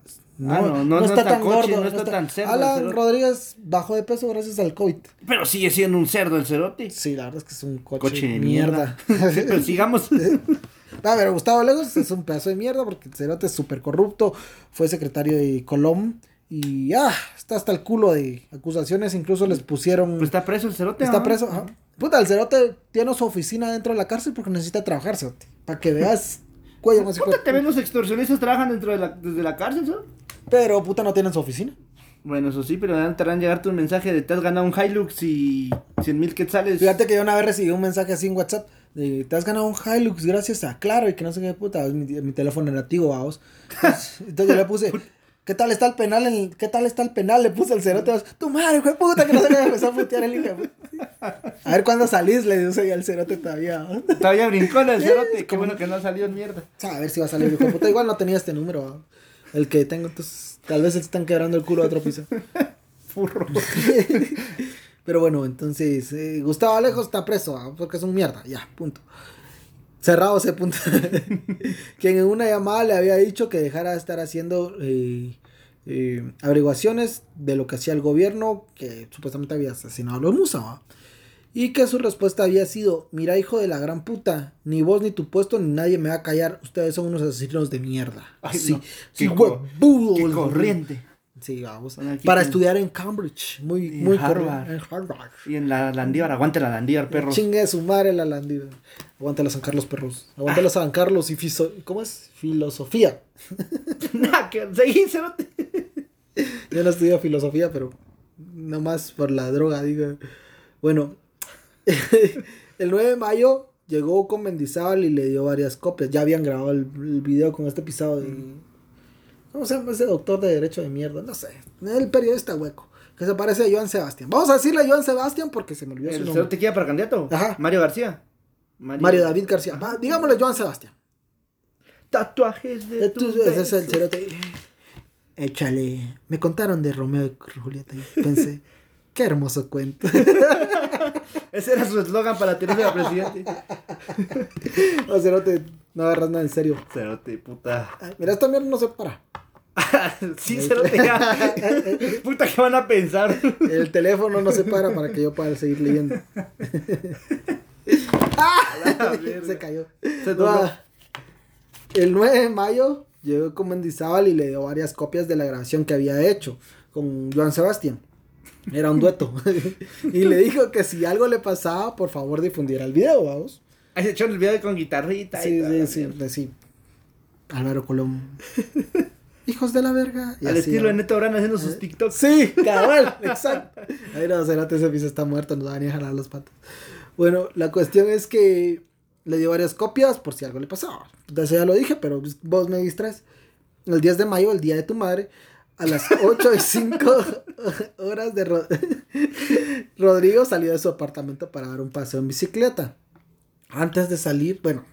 Ah, no, no, no está coche, no está tan cerdo Alan. Rodríguez bajó de peso gracias al COVID. Pero sigue siendo un cerdo el cerote. Sí, la verdad es que es un coche, Coche de mierda. mierda. [LAUGHS] Pero sigamos. [LAUGHS] A ver, Gustavo Lejos es un pedazo de mierda porque el cerote es súper corrupto. Fue secretario de Colom. Y ah, está hasta el culo de acusaciones. Incluso les pusieron. Pues está preso el cerote. está preso. ajá. Puta, el cerote tiene su oficina dentro de la cárcel porque necesita trabajar, cerote. Para que veas [LAUGHS] cuello más Puta, también los extorsionistas trabajan dentro de la, desde la cárcel, ¿sabes? Pero puta, no tienen su oficina. Bueno, eso sí, pero te a llegarte un mensaje de te has ganado un Hilux y 100 mil quetzales. Fíjate que yo una vez recibí un mensaje así en WhatsApp. De, te has ganado un Hilux gracias a Claro y que no sé qué puta. Mi, mi teléfono nativo, vamos. Entonces, [LAUGHS] entonces yo le puse. ¿Qué tal está el penal? En, ¿Qué tal está el penal? Le puse el cerote. Tu madre, hijo de puta, que no qué. Me empezó a putear el hijo. [LAUGHS] A ver cuándo salís, le dice al cerote todavía. Todavía brincó en el [LAUGHS] cerote. Qué bueno que no salió en mierda. A ver si va a salir, hijo de puta. Igual no tenía este número. vamos. El que tengo, entonces. Tal vez se están quebrando el culo a otro piso. [LAUGHS] Furro. [LAUGHS] Pero bueno, entonces, eh, Gustavo Alejo está preso, ah, porque es un mierda, ya, punto. Cerrado ese punto. [LAUGHS] Quien en una llamada le había dicho que dejara de estar haciendo eh, eh, averiguaciones de lo que hacía el gobierno, que supuestamente había asesinado a los Musa. Y que su respuesta había sido, mira hijo de la gran puta, ni vos ni tu puesto ni nadie me va a callar, ustedes son unos asesinos de mierda. Ay, sí, no. sí, huevudo, qué corriente. Sí, vamos. Para estudiar en Cambridge, muy, muy Harvard. En Harvard. Y en la Landívar, aguante la Landívar, perro. Chingue su madre la landida. Aguante la San Carlos Perros. Aguante la San Carlos y fiso... ¿Cómo es? Filosofía. [LAUGHS] Nah, que seguí. Yo no estudio filosofía, pero nomás por la droga, digo. Bueno, [LAUGHS] el 9 de mayo llegó con Mendizábal y le dio varias copias. Ya habían grabado el, el video con este pisado de... ¿Cómo se llama ese doctor de derecho de mierda? No sé. El periodista hueco. Que se parece a Joan Sebastián. Vamos a decirle a Joan Sebastián porque se me olvidó su ¿El nombre. cerote queda para candidato? Ajá. Mario García. Mario David García. Va, digámosle Joan Sebastián. Tatuajes de tus Entonces, ese es el cerote. Échale. Me contaron de Romeo y Julieta y pensé, qué hermoso cuento. [LAUGHS] Ese era su eslogan para tirarse a presidente. [LAUGHS] O cerote, no agarras nada en serio. Cerote, puta. Ay, Mira, esta mierda no se para. [LAUGHS] sí, cerote, ya. [LAUGHS] Puta, ¿qué van a pensar? El teléfono no se para para que yo pueda seguir leyendo. se cayó. Se dobló. Ah, El 9 de mayo llegó con Mendizábal y le dio varias copias de la grabación que había hecho con Joan Sebastián. Era un dueto. [LAUGHS] y le dijo que si algo le pasaba, por favor difundiera el video, vamos. Ahí se echó el video con guitarrita. Sí, y sí, la sí, mierda. sí. Álvaro Colón. [LAUGHS] Hijos de la verga. Y Al así, estilo de ¿no? Neto Brand haciendo sus TikToks. Sí, [LAUGHS] cabal, exacto. Ahí no, Cerate, ese piso está muerto, nos va a venir a jalar los patos. Bueno, la cuestión es que le dio varias copias por si algo le pasaba. Entonces ya lo dije, pero pues, vos me distraes. El 10 de mayo, el día de tu madre, a las 8 y 5 horas de Ro- Rodrigo salió de su apartamento para dar un paseo en bicicleta. Antes de salir, bueno,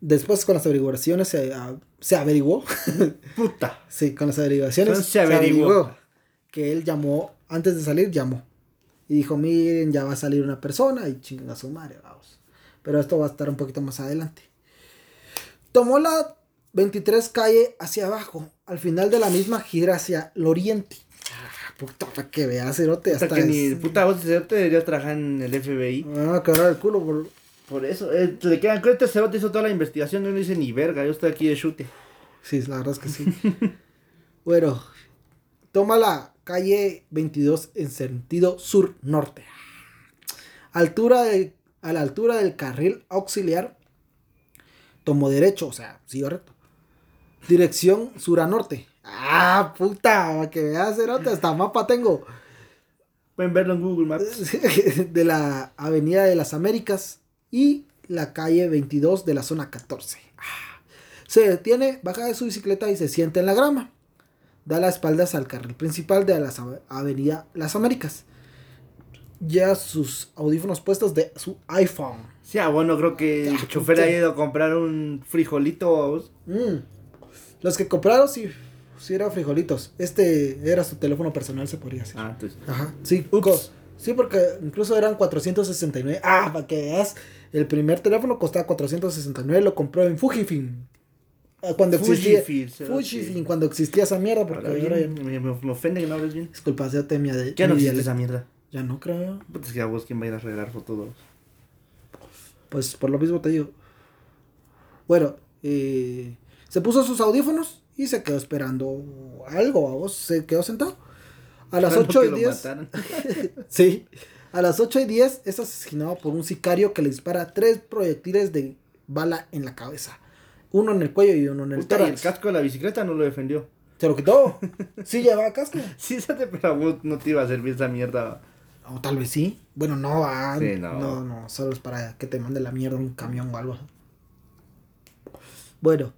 después con las averiguaciones se, a- se averiguó Puta. Sí, con las averiguaciones. Entonces se averiguó. que él llamó, antes de salir, llamó. Y dijo, miren, ya va a salir una persona y chingan a su madre, vamos. Pero esto va a estar un poquito más adelante. Tomó la 23 calle hacia abajo. Al final de la misma gira hacia el oriente. Ah, puta, para que veas, cerote, Hasta hasta que ni es- puta voz de cerote debería trabajar en el FBI. Ah, quebrar el culo. por- Por eso, eh, le quedan este cerote hizo toda la investigación y no dice ni verga, yo estoy aquí de chute. Sí, la verdad es que sí. [LAUGHS] bueno, toma la calle 22 en sentido sur-norte. Altura de, a la altura del carril auxiliar, tomó derecho, o sea, siguió recto. Dirección sur a norte. Ah, puta, para que veas, cerote, hasta mapa tengo. Pueden verlo en Google Maps. [LAUGHS] de la Avenida de las Américas y la calle 22 de la zona 14. Ah. Se detiene, baja de su bicicleta y se sienta en la grama. Da las espaldas al carril principal de la Avenida Las Américas. Ya sus audífonos puestos de su iPhone. Sí, ah, bueno, creo que el chofer ha ido a comprar un frijolito. Mm. Los que compraron sí, sí eran frijolitos. Este era su teléfono personal, se podría decir. Ah, entonces. Ajá, sí. Sí, porque incluso eran 469. Ah, para que veas, el primer teléfono costaba 469, lo compró en Fujifilm. Ah, Cuando existía Fujifilm, cuando existía esa mierda, porque ahora bien, me, me- ofende que no hables bien. Disculpa, ya te mi de Ya no existe esa mierda. Ya no creo. Puta, es que a vos quién va a ir a arreglar fotos. Pues por lo mismo te digo. Bueno, eh, se puso sus audífonos y se quedó esperando algo, vamos, se quedó sentado. A las Esperando 8 que y lo 10. mataran. [LAUGHS] Sí. A las 8 y 10 es asesinado por un sicario que le dispara tres proyectiles de bala en la cabeza. Uno en el cuello y uno en el Puta, y el casco de la bicicleta no lo defendió. Se lo quitó. Sí [LAUGHS] llevaba casco. Sí, pero no te iba a servir esa mierda. O tal vez sí. Bueno, no va. Sí, no. no. no, solo es para que te mande la mierda un camión o algo. Bueno,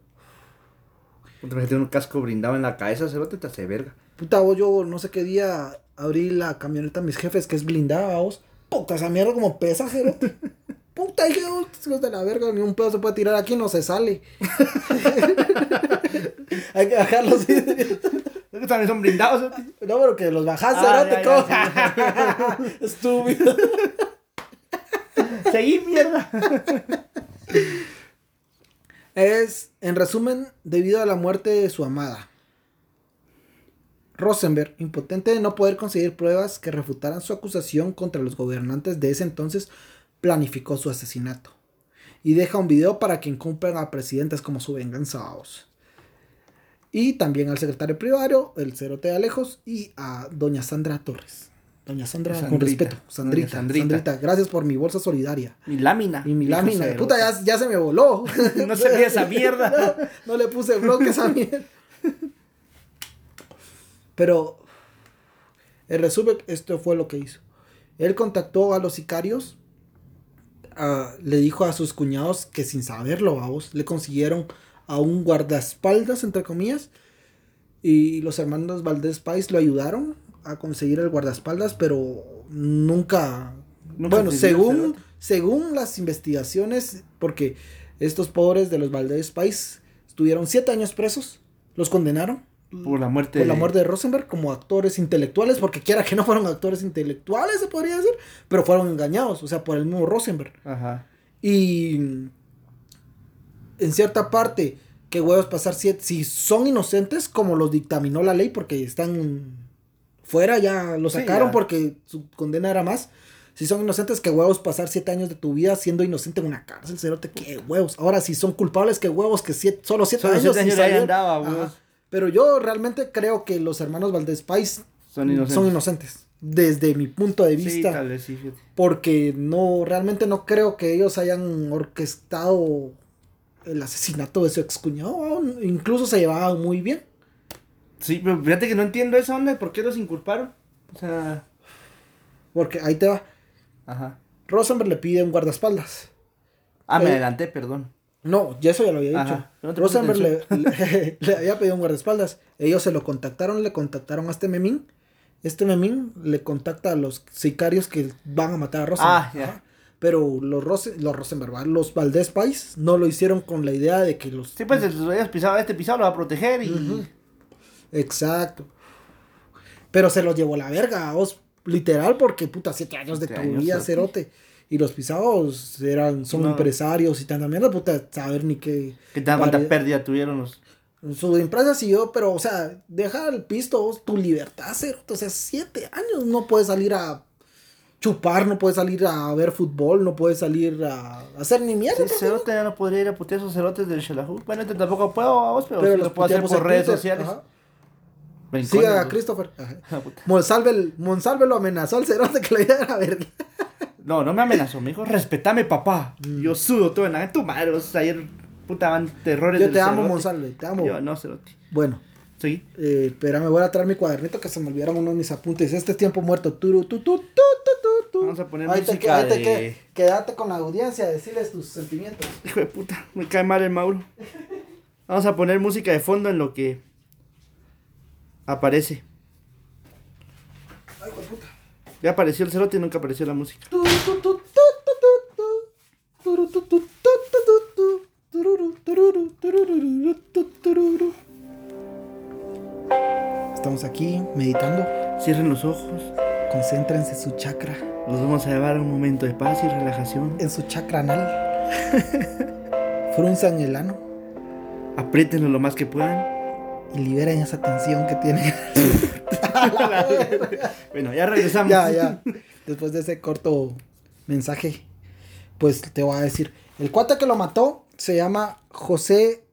Puta, me un casco brindado en la cabeza, cerote, te hace verga. puta, vos, yo no sé qué día abrí la camioneta a mis jefes que es blindada, vos. Puta, esa mierda como pesa, cerote. [LAUGHS] Puta, dije, "Oh, hijos de la verga, ni un pedo se puede tirar aquí, no se sale. [LAUGHS] Hay que bajar los vidrios. Es que también son blindados. ¿sí? No, pero que los bajás, Ah, cerote. [LAUGHS] Estúpido. Seguí, mierda. Es, en resumen, debido a la muerte de su amada. Rosenberg, impotente de no poder conseguir pruebas que refutaran su acusación contra los gobernantes de ese entonces, planificó su asesinato. Y deja un video para que incumplan a presidentes como su venganza. Y también al secretario privado, el cerote de Alejos, y a doña Sandra Torres. Doña Sandra, con respeto. Sandrita, Sandrita. Sandrita, gracias por mi bolsa solidaria. Mi lámina. Y mi lámina. cerote. Puta, ya, ya se me voló. [LAUGHS] No se ve esa mierda. [LAUGHS] No, no le puse bloque a esa mierda. Pero, en resumen, esto fue lo que hizo. Él contactó a los sicarios. le dijo a sus cuñados que sin saberlo, vamos, le consiguieron a un guardaespaldas, entre comillas. Y los hermanos Valdés Pais lo ayudaron a conseguir el guardaespaldas, pero nunca. Nunca bueno, según, según las investigaciones, porque estos pobres de los Valdés Pais estuvieron siete años presos, los condenaron Por la muerte. por la muerte de Rosenberg como actores intelectuales, porque quiera que no fueron actores intelectuales, se podría decir, pero fueron engañados, o sea, por el mismo Rosenberg. Ajá. Y en cierta parte, que huevos pasar siete, si son inocentes, como los dictaminó la ley, porque están fuera, ya lo Sí, sacaron ya. porque su condena era más. Si son inocentes, que huevos pasar siete años de tu vida siendo inocente en una cárcel, cerote, qué huevos. Ahora, si son culpables, que huevos, que siete, solo siete Solo años. siete y años salieron- andaba, huevos. Pero yo realmente creo que los hermanos Valdés Pais Son inocentes. son inocentes. Desde mi punto de Sí, vista. tal vez sí, porque no, realmente no creo que ellos hayan orquestado el asesinato de su excuñado. Incluso se llevaban muy bien. Sí, pero fíjate que no entiendo esa onda. ¿Por qué los inculparon? O sea. Porque ahí te va. Ajá. Rosenberg le pide un guardaespaldas. Ah, me Eh, adelanté, perdón. No, ya eso ya lo había dicho. No Rosenberg le, [LAUGHS] le- le había pedido un guardaespaldas. Ellos se lo contactaron, le contactaron a este Memín. Este Memín le contacta a los sicarios que van a matar a Rosenberg. Ah, ya. Ajá. Pero los, Rosen, los Rosenberg, los Valdés Pais, no lo hicieron con la idea de que los... Sí, pues este pisado lo va a proteger y. Exacto. Pero se los llevó la verga, vos, literal, porque puta, siete años de Siete tu años, vida, cerote. cerote. Y los pisados eran, son No. empresarios y tanta mierda, puta, saber ni qué. Que tan cuánta pérdida tuvieron los. Su empresa siguió, pero, o sea, deja el pisto, vos, tu libertad, cerote. O sea, siete años no puedes salir a chupar, no puedes salir a ver fútbol, no puedes salir a hacer ni mierda. Sí, cerote ya no podría ir a putear esos cerotes del Shelahu. Bueno, tampoco puedo, vamos, pero, pero sí los lo puedo hacer por redes sociales. ajá. Siga a Christopher. Ajá. Ah. Monsalve, Monsalve lo amenazó al cerote que le iba a ver. No, no me amenazó, me dijo, respetame, papá. Yo sudo todo en la tu madre. vos ayer, puta, van terrores Mm. Yo te amo, cerote. Monsalve, te amo. Yo no, cerote. Bueno, Sí. eh, espera, me voy a traer mi cuadernito que se me olvidaron uno de mis apuntes. Este es tiempo muerto. Turu, tu, tu, tu, tu, tu, tu. Vamos a poner Ahí te música te de- queda- Quédate con la audiencia, decirles tus sentimientos. Hijo de puta, me cae mal el Mauro. Vamos a poner música de fondo en lo que aparece. Ay, puta. Ya apareció el cerote y nunca apareció la música. Estamos aquí meditando. Cierren los ojos. Concéntrense en su chakra, Los vamos a llevar a un momento de paz y relajación. en su chakra anal. [LAUGHS] Frunzan el ano Apriétenlo lo más que puedan. Y liberen esa tensión que tienen. [LAUGHS] bueno, ya regresamos. ya, ya. Después de ese corto mensaje, pues te voy a decir. El cuate que lo mató se llama José.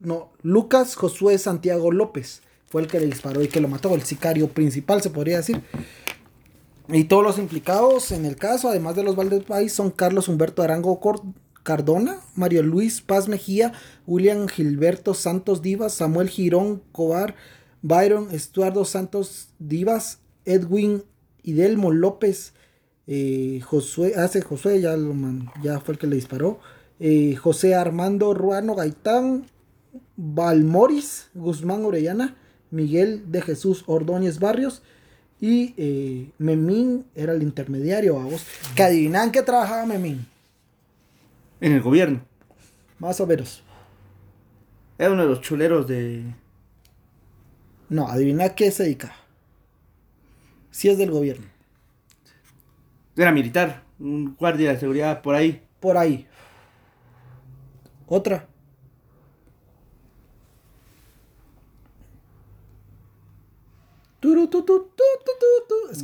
No, Lucas Josué Santiago López. Fue el que le disparó y que lo mató, el sicario principal, se podría decir. Y todos los implicados en el caso, además de los Valdez País, son Carlos Humberto Arango Cor- Cardona, Mario Luis Paz Mejía, William Gilberto Santos Divas, Samuel Girón Cobar, Byron Estuardo Santos Divas, Edwin Idelmo López, eh, Josué, hace Josué, ya, lo ya fue el que le disparó, eh, José Armando Ruano Gaitán, Valmoris Guzmán Orellana, Miguel de Jesús Ordóñez Barrios y eh, Memín era el intermediario, vamos. Que adivinan que trabajaba Memín, En el gobierno. más o menos. Era uno de los chuleros de. No, adivina qué se dedica. Si es del gobierno. Era militar, un guardia de seguridad por ahí. Por ahí. Otra.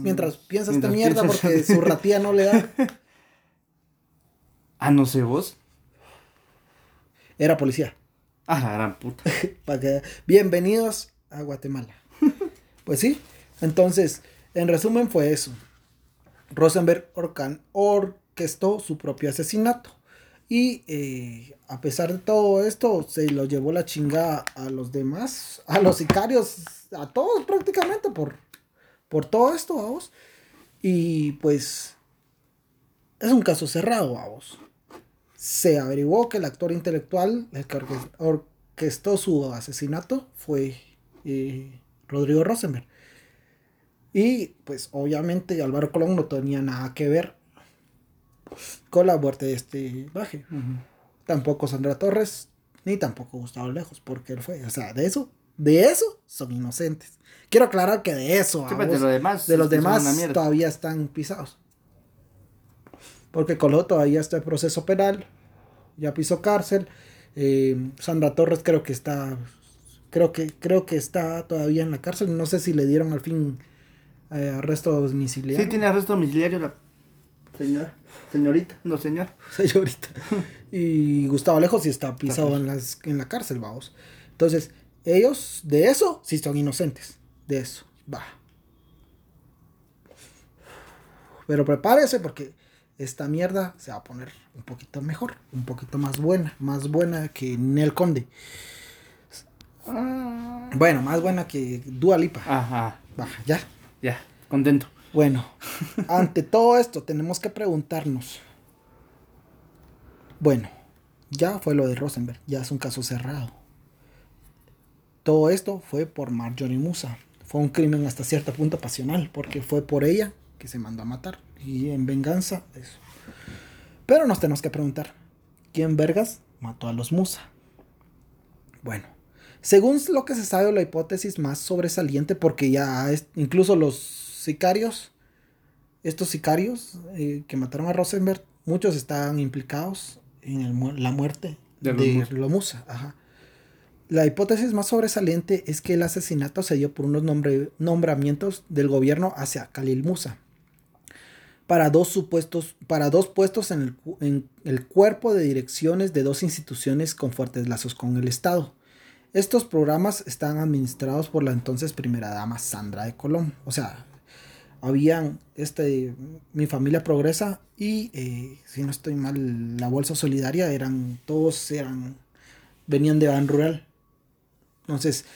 Mientras piensa esta mierda piensas. porque su ratía no le da. [LAUGHS] Ah, no sé vos. Era policía. Ah, la gran puta. [LAUGHS] Para que- Bienvenidos a Guatemala. [LAUGHS] Pues sí. Entonces, en resumen fue eso. Rosenberg orcan- orquestó su propio asesinato. Y eh, a pesar de todo esto, se lo llevó la chingada a los demás, a los sicarios, a todos prácticamente por, por todo esto, vamos. Y pues es un caso cerrado, vamos. Se averiguó que el actor intelectual, el que orque- orquestó su asesinato, fue eh, Rodrigo Rosenberg. Y pues obviamente Álvaro Colón no tenía nada que ver con la muerte de este baje. Tampoco Sandra Torres, ni tampoco Gustavo Lejos, porque él fue. O sea, de eso, de eso son inocentes. Quiero aclarar que de eso, Sí, pues, de lo demás, de los demás todavía están pisados. Porque Coló todavía está en proceso penal, ya pisó cárcel. eh, Sandra Torres creo que está, creo que, creo que está todavía en la cárcel. No sé si le dieron al fin eh, arresto domiciliario. Sí, tiene arresto domiciliario la señora. Señorita, no señor. [LAUGHS] señorita. Y Gustavo Lejos sí está pisado en, las, en la cárcel, vamos. Entonces, ellos de eso sí son inocentes. De eso, va. Pero prepárese porque esta mierda se va a poner un poquito mejor, un poquito más buena, más buena que Nel Conde. Bueno, más buena que Dua Lipa. Ajá, Va, ya. ya, contento. Bueno, [LAUGHS] ante todo esto tenemos que preguntarnos. Bueno, ya fue lo de Rosenberg, ya es un caso cerrado. Todo esto fue por Marjorie Musa. Fue un crimen hasta cierto punto pasional, porque fue por ella que se mandó a matar. Y en venganza, eso. Pero nos tenemos que preguntar, ¿quién vergas mató a los Musa? Bueno, según lo que se sabe, la hipótesis más sobresaliente, porque ya es- incluso los sicarios, estos sicarios eh, que mataron a Rosenberg, muchos estaban implicados en el la muerte De de, los Musa. los Musa, ajá. La hipótesis más sobresaliente es que el asesinato se dio por unos nombre- nombramientos del gobierno hacia Khalil Musa para dos supuestos para dos puestos en el, en el cuerpo de direcciones de dos instituciones con fuertes lazos con el Estado. Estos programas están administrados por la entonces primera dama Sandra de Colón. O sea, habían este mi familia progresa y eh, si no estoy mal la bolsa solidaria eran todos eran venían de Ban Rural. Entonces,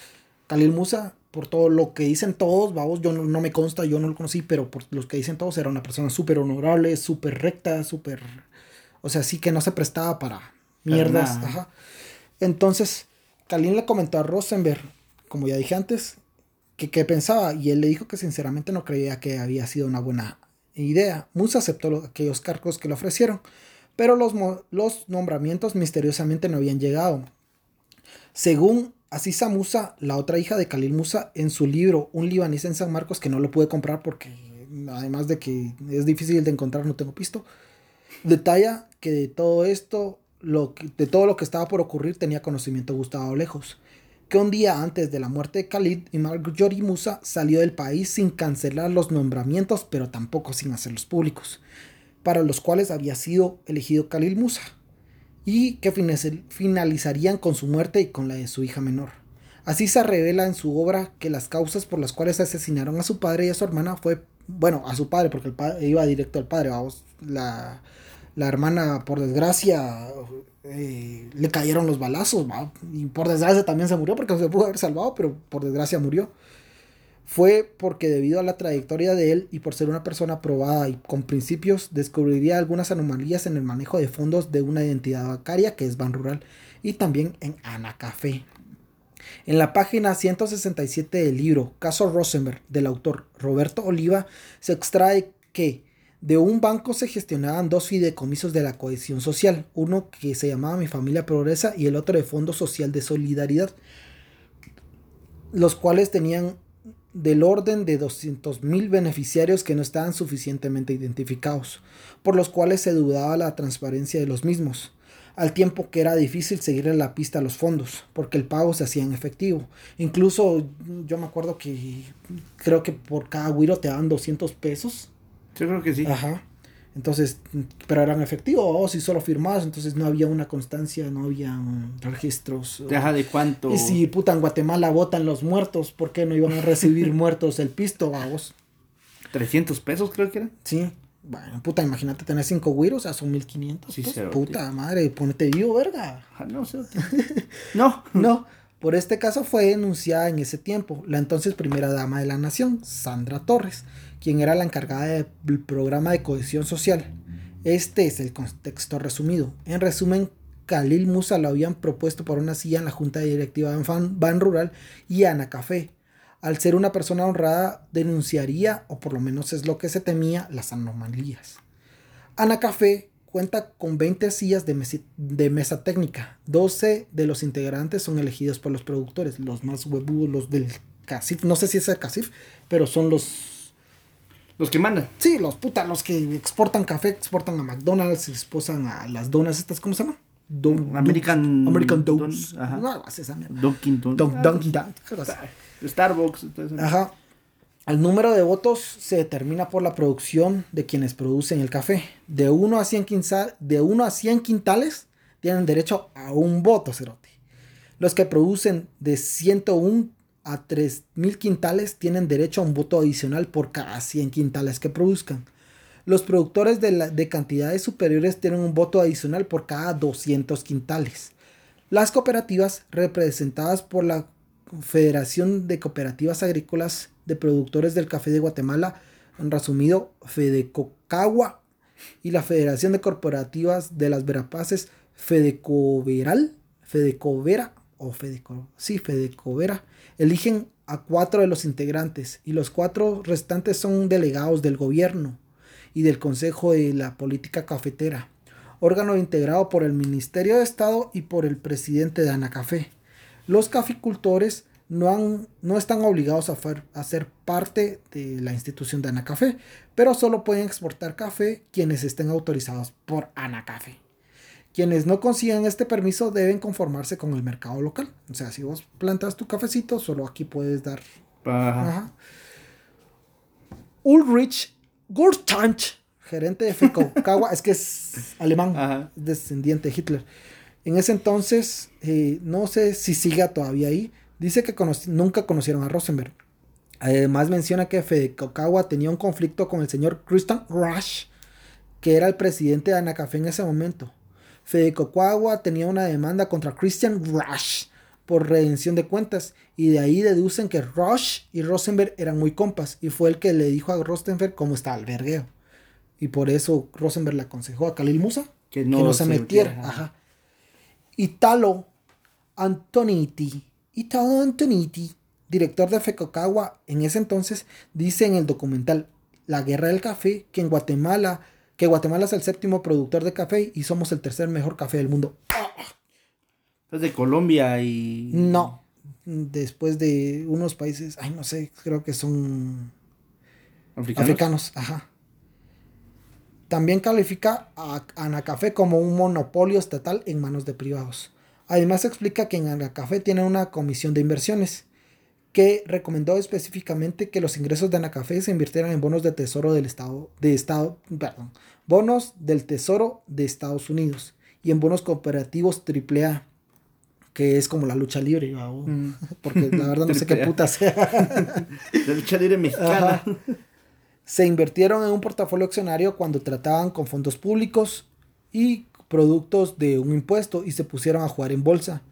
Khalil Musa, por todo lo que dicen todos, vamos, yo no, no me consta, yo no lo conocí, pero por los que dicen todos, era una persona súper honorable, súper recta, súper... O sea, sí que no se prestaba para mierdas. Ajá. Entonces, Khalil le comentó a Rosenberg, como ya dije antes, que qué pensaba, y él le dijo que sinceramente no creía que había sido una buena idea. Musa aceptó lo- aquellos cargos que le ofrecieron, pero los, los nombramientos misteriosamente no habían llegado. Según Asisa Musa, la otra hija de Khalil Musa, en su libro Un libanés en San Marcos, que no lo pude comprar porque además de que es difícil de encontrar, no tengo pisto, detalla que de todo esto, lo de todo lo que estaba por ocurrir, tenía conocimiento Gustavo Lejos. Que un día antes de la muerte de Khalid Marjorie Musa salió del país sin cancelar los nombramientos, pero tampoco sin hacerlos públicos, para los cuales había sido elegido Khalil Musa y que finalizarían con su muerte y con la de su hija menor. Así se revela en su obra que las causas por las cuales asesinaron a su padre y a su hermana fue, bueno, a su padre, porque el padre iba directo al padre, la, la hermana, por desgracia, eh, le cayeron los balazos, ¿va? y por desgracia también se murió porque se pudo haber salvado, pero por desgracia murió. Fue porque debido a la trayectoria de él y por ser una persona probada y con principios, descubriría algunas anomalías en el manejo de fondos de una identidad bancaria que es Ban Rural y también en Anacafé. En la página 167 del libro Caso Rosenberg del autor Roberto Oliva se extrae que de un banco se gestionaban dos fideicomisos de la cohesión social, uno que se llamaba Mi Familia Progresa y el otro de Fondo Social de Solidaridad. los cuales tenían del orden de 200.000 beneficiarios que no estaban suficientemente identificados, por los cuales se dudaba la transparencia de los mismos, al tiempo que era difícil seguirle la pista a los fondos, porque el pago se hacía en efectivo. Incluso yo me acuerdo que creo que por cada guiro te daban 200 pesos. Yo creo que sí. Ajá. Entonces, pero eran efectivo, o si solo firmabas, entonces no había una constancia, no había um, registros. Ajá, de cuánto. Y si puta en Guatemala votan los muertos, ¿por qué no iban a recibir [LAUGHS] muertos el pisto, vamos? 300 pesos creo que era. Sí. Bueno, puta, imagínate tener cinco güiros, o sea, son 1500. Sí, pues, puta madre, ponete vivo, verga. Ah, no [LAUGHS] no. No, por este caso fue denunciada en ese tiempo la entonces primera dama de la nación, Sandra Torres, quien era la encargada del programa de cohesión social. Este es el contexto resumido. En resumen, Khalil Musa lo habían propuesto por una silla en la junta directiva de Ban, Rural y Ana Café. Al ser una persona honrada, denunciaría, o por lo menos es lo que se temía, las anomalías. Ana Café cuenta con 20 sillas de, de mesa técnica. 12 de los integrantes son elegidos por los productores, los más huevudos, los del CACIF. No sé si es el CACIF, pero son los. Los que mandan. Sí, los puta, los que exportan café, exportan a McDonald's, exportan a las donas estas, ¿cómo se llama? Don- American- American Donuts. ajá. No, hagas esa. Dunkin' Donuts. Don- Ah, algo así. Starbucks. Ajá. El número de votos se determina por la producción de quienes producen el café. De 1 a 100, quinza- de 1 a 100 quintales tienen derecho a un voto, cerote. Los que producen de 101 a 3000 quintales tienen derecho a un voto adicional por cada 100 quintales que produzcan. Los productores de, de cantidades superiores tienen un voto adicional por cada 200 quintales. Las cooperativas representadas por la Federación de Cooperativas Agrícolas de Productores del Café de Guatemala, en resumido Fedecocagua, y la Federación de Corporativas de las Verapaces, Fedecoveral, Fedecovera, o Fedeco, sí, Fedecovera, eligen a cuatro de los integrantes y los cuatro restantes son delegados del gobierno y del Consejo de la Política Cafetera, órgano integrado por el Ministerio de Estado y por el presidente de Anacafé. Los caficultores no, han- no están obligados a, a ser parte de la institución de Anacafé, pero solo pueden exportar café quienes estén autorizados por Anacafé. Quienes no consigan este permiso deben conformarse con el mercado local. O sea, si vos plantas tu cafecito, solo aquí puedes dar Ajá. Ajá. Ulrich Gurtanch, gerente de Fekokawa, [LAUGHS] es que es alemán, Ajá. es descendiente de Hitler. En ese entonces, eh, no sé si siga todavía ahí, dice que nunca conocieron a Rosenberg. Además menciona que Fekokawa tenía un conflicto con el señor Christian Rush, que era el presidente de Anacafé en ese momento. Fedecocagua tenía una demanda contra Christian Rush por redención de cuentas y de ahí deducen que Rush y Rosenberg eran muy compas y fue el que le dijo a Rosenberg cómo estaba el vergueo. Y por eso Rosenberg le aconsejó a Khalil Musa Que que no no, se, se metiera. metiera. Ajá. Italo Antoniti, Italo Antoniti, director de Fecocagua en ese entonces, dice en el documental La Guerra del Café que en Guatemala, que Guatemala es el séptimo productor de café y somos el tercer mejor café del mundo. Es de Colombia y. No, después de unos países, ay no sé, creo que son Africanos. africanos, ajá. También califica a Anacafé como un monopolio estatal en manos de privados. Además explica que en Anacafé tiene una comisión de inversiones que recomendó específicamente que los ingresos de Anacafé se invirtieran en bonos de tesoro del estado de estado, perdón, bonos del Tesoro de Estados Unidos y en bonos cooperativos AAA, que es como la lucha libre. Mm. [LAUGHS] porque la verdad no sé qué puta sea. [LAUGHS] La lucha libre mexicana. Ajá. Se invirtieron en un portafolio accionario cuando trataban con fondos públicos y productos de un impuesto y se pusieron a jugar en bolsa.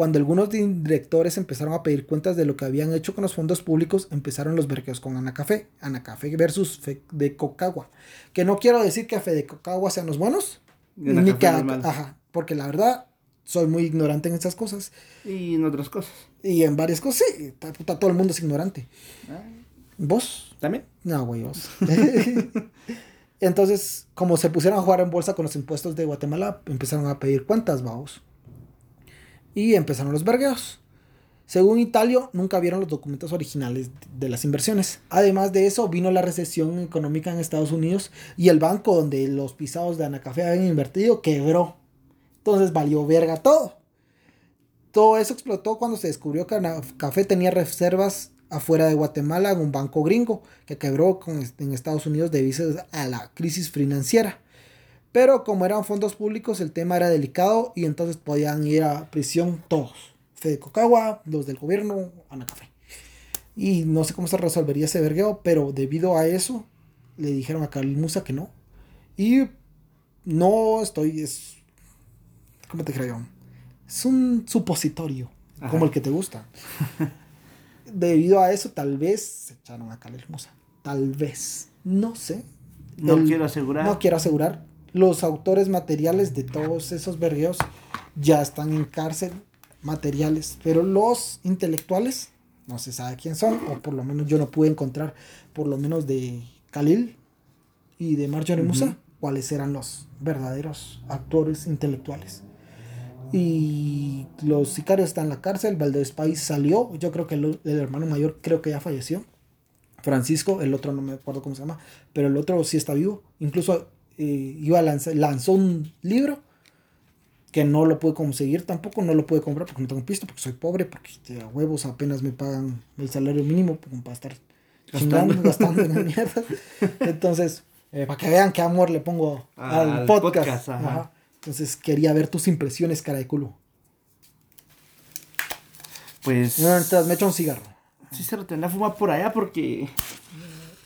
Cuando algunos directores empezaron a pedir cuentas de lo que habían hecho con los fondos públicos, empezaron los verqueos con Anacafé. Anacafé versus Fedecocagua. Que no quiero decir que Fedecocagua sean los buenos, ni que... Ajá, porque la verdad soy muy ignorante en estas cosas. Y en otras cosas. Y en varias cosas, sí, puta, todo el mundo es ignorante. Ah, ¿Vos? ¿También? No, güey, vos. [LAUGHS] Entonces, como se pusieron a jugar en bolsa con los impuestos de Guatemala, empezaron a pedir cuentas, vamos. Y empezaron los vergueos. Según Italio, nunca vieron los documentos originales de las inversiones. Además de eso, vino la recesión económica en Estados Unidos y el banco donde los pisados de Anacafé habían invertido quebró. Entonces valió verga todo. Todo eso explotó cuando se descubrió que Anacafé tenía reservas afuera de Guatemala en un banco gringo que quebró en Estados Unidos debido a la crisis financiera. Pero como eran fondos públicos, el tema era delicado y entonces podían ir a prisión todos. Fede Cocagua, los del gobierno, Ana Café. Y no sé cómo se resolvería ese vergueo, pero debido a eso, le dijeron a Carlos Musa que no. Y no estoy, es, ¿cómo te creo? Es un supositorio, como el que te gusta. [LAUGHS] debido a eso, tal vez se echaron a Carlos Musa. Tal vez, no sé. No quiero asegurar. No quiero asegurar. Los autores materiales de todos esos vergueos ya están en cárcel materiales, pero los intelectuales no se sabe quién son, o por lo menos yo no pude encontrar, por lo menos de Khalil y de Marjorie Musa, cuáles eran los verdaderos actores intelectuales. Y los sicarios están en la cárcel, Valdés País salió, yo creo que el, hermano mayor creo que ya falleció, Francisco, el otro no me acuerdo cómo se llama, pero el otro sí está vivo, incluso eh, iba a lanzó un libro que no lo pude conseguir tampoco, no lo pude comprar porque no tengo pisto, porque soy pobre, porque a huevos apenas me pagan el salario mínimo para estar gastando, gastando en [LAUGHS] mierda. Entonces, eh, para que vean qué amor le pongo al, podcast. Entonces, quería ver tus impresiones, cara de culo. Pues. No, entonces me echo un cigarro. Sí, se lo tendrá fumar por allá porque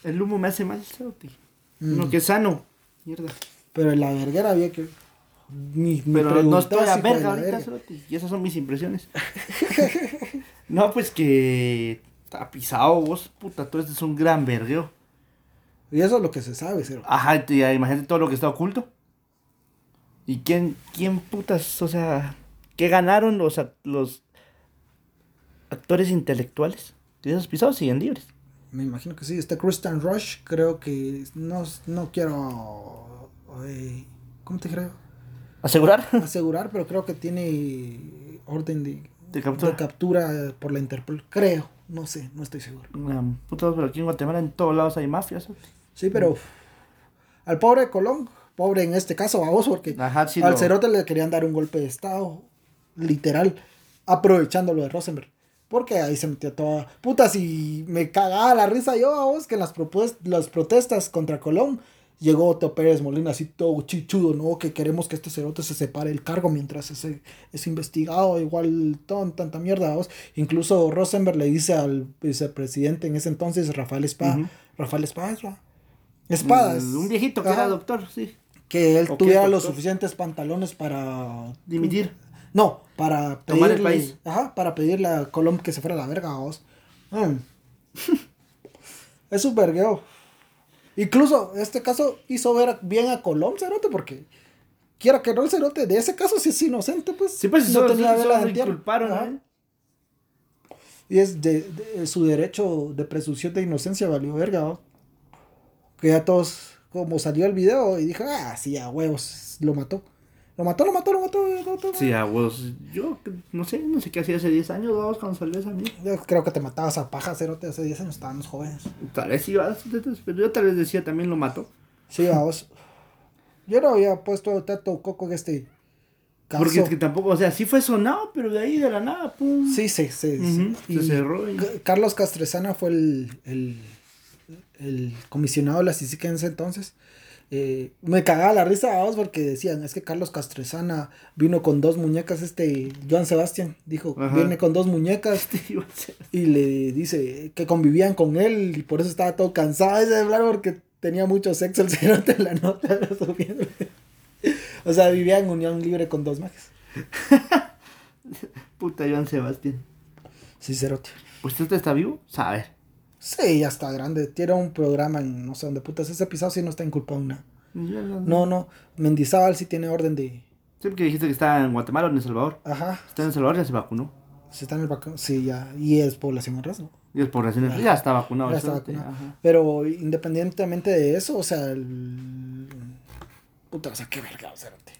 el humo me hace mal, No, mm. que sano. Mierda. Pero en la verguera había que pero no estoy a verga ahorita, y esas son mis impresiones. [LAUGHS] no, pues que está pisado vos, puta, todo esto es un gran vergueo. Y eso es lo que se sabe, cero. Ajá, imagínate todo lo que está oculto. ¿Y quién, quién putas, o sea, qué ganaron los, los actores intelectuales? Y esos pisados siguen libres. Me imagino que sí. Este Christian Rush, creo que no, no quiero... Eh, ¿Cómo te creo? ¿Asegurar? Asegurar, pero creo que tiene orden de, de, captura? por la Interpol. Creo, no sé, no estoy seguro. pero aquí en Guatemala en todos lados hay mafias. Sí, pero al pobre Colón, pobre en este caso, vamos, porque al Cerote le querían dar un golpe de Estado, literal, aprovechándolo de Rosenberg. Porque ahí se metió toda. Puta, si me cagaba la risa yo, vos, que las, las protestas contra Colón Llegó Otto Pérez Molina así todo chichudo, ¿no? Que queremos que este cerote se separe el cargo mientras es, es investigado, igual ton, tanta mierda. Incluso Rosenberg le dice al vicepresidente en ese entonces, Rafael Espada, Rafael Espada, Espadas. Un viejito que era doctor, sí. Que él tuviera los suficientes pantalones para... Dimitir. No, para pedirle... el país. Ajá, para pedirle a Colom que se fuera a la verga, vos. Mm. [LAUGHS] es un vergueo. Incluso este caso hizo ver bien a Colón, Cerote, porque quiera que no el Cerote, de ese caso si es inocente, pues. Sí, pues no tenía vela de culparon, Y es de, su derecho de presunción de inocencia valió verga, Que ya todos, como salió el video y dijo, ah, sí, a huevos, lo mató. Lo mató, lo mató, lo mató, lo mató. Sí, a vos. Yo no sé, no sé qué hacía hace 10 años, vamos, cuando salió esa mí. Yo creo que te matabas a paja, cerote, hace 10 años estábamos jóvenes. Tal vez ibas, pero yo tal vez decía también lo mató. Sí, vamos. Yo no había puesto tanto coco en este caso. Porque es que tampoco, o sea, sí fue sonado, pero de ahí de la nada, pum. Sí, sí, sí. Se cerró. Carlos Castresana fue el, el, el comisionado de la CICIC en ese entonces. Eh, me cagaba la risa a vos porque decían, es que Carlos Castresana vino con dos muñecas, este Joan Sebastián dijo, viene con dos muñecas [LAUGHS] y le dice que convivían con él y por eso estaba todo cansado de hablar porque tenía mucho sexo el [LAUGHS] señor de la nota. o sea, vivía en unión libre con dos majes. [LAUGHS] Puta Joan Sebastián. Sí, cerote. ¿Usted está vivo? Sabe. Sí, ya está grande. Tiene un programa en no sé dónde putas. Ese pisado sí no está inculpado en nada. No, no. Mendizábal sí tiene orden de. Sí, porque dijiste que está en Guatemala o en El Salvador. Ajá. Está en El Salvador, ya se vacunó. Se está en el vacunado. Sí, ya. Y es población en riesgo. Y es población en riesgo. Ya está vacunado. Ya está vacunado. Pero independientemente de eso, o sea, el. Puta, o sea, qué verga, cerote.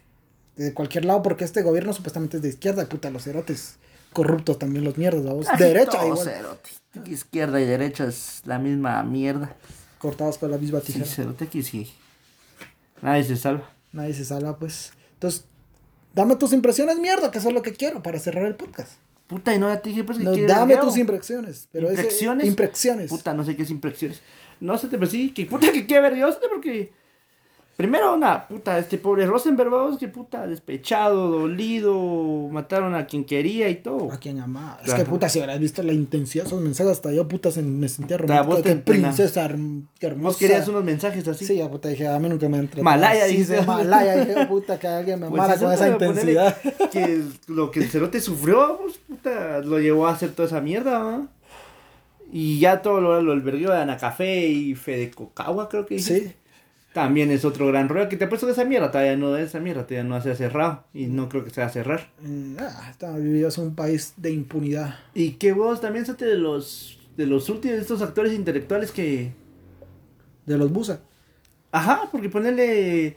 De cualquier lado, porque este gobierno supuestamente es de izquierda, puta, los cerotes corruptos también los mierdas, vamos. Derecha igual. cerote. Izquierda y derecha es la misma mierda. Cortados con la misma Sí, tijera. aquí sí. Nadie se salva. Nadie se salva, pues. Entonces, dame tus impresiones, mierda, que eso es lo que quiero para cerrar el podcast. Puta, y no te dije pues que No, dame tus impresiones. Pero ese- ¿Impresiones? impresiones. Puta, no sé qué es impresiones. No sé, pero sí, que puta que quiere ver porque. Primero, una puta, este pobre Rosenberg, vamos, que puta, despechado, dolido, mataron a quien quería y todo. A quien amaba. Es que puta, si hubieras visto la intensidad de esos mensajes, hasta yo puta se- me sentía romántico. Qué princesa qué hermosa. Vos querías unos mensajes así. Sí, ya puta, dije, a mí nunca me tratado Malaya, dice. Malaya, dije, puta, que alguien me Pues amara con esa intensidad. Que [LAUGHS] lo que el cerote sufrió, pues, puta, lo llevó a hacer toda esa mierda, ¿no? Y ya todo lo, lo albergó Ana Café y Fede Cocagua, creo que. Sí, También es otro gran rollo que te puesto de esa mierda, todavía no de esa mierda, todavía no se ha cerrado y no creo que se va a cerrar. Mm, ah, en un país de impunidad. Y que vos también sos de los de los últimos de estos actores intelectuales que De los busa. ajá, porque ponerle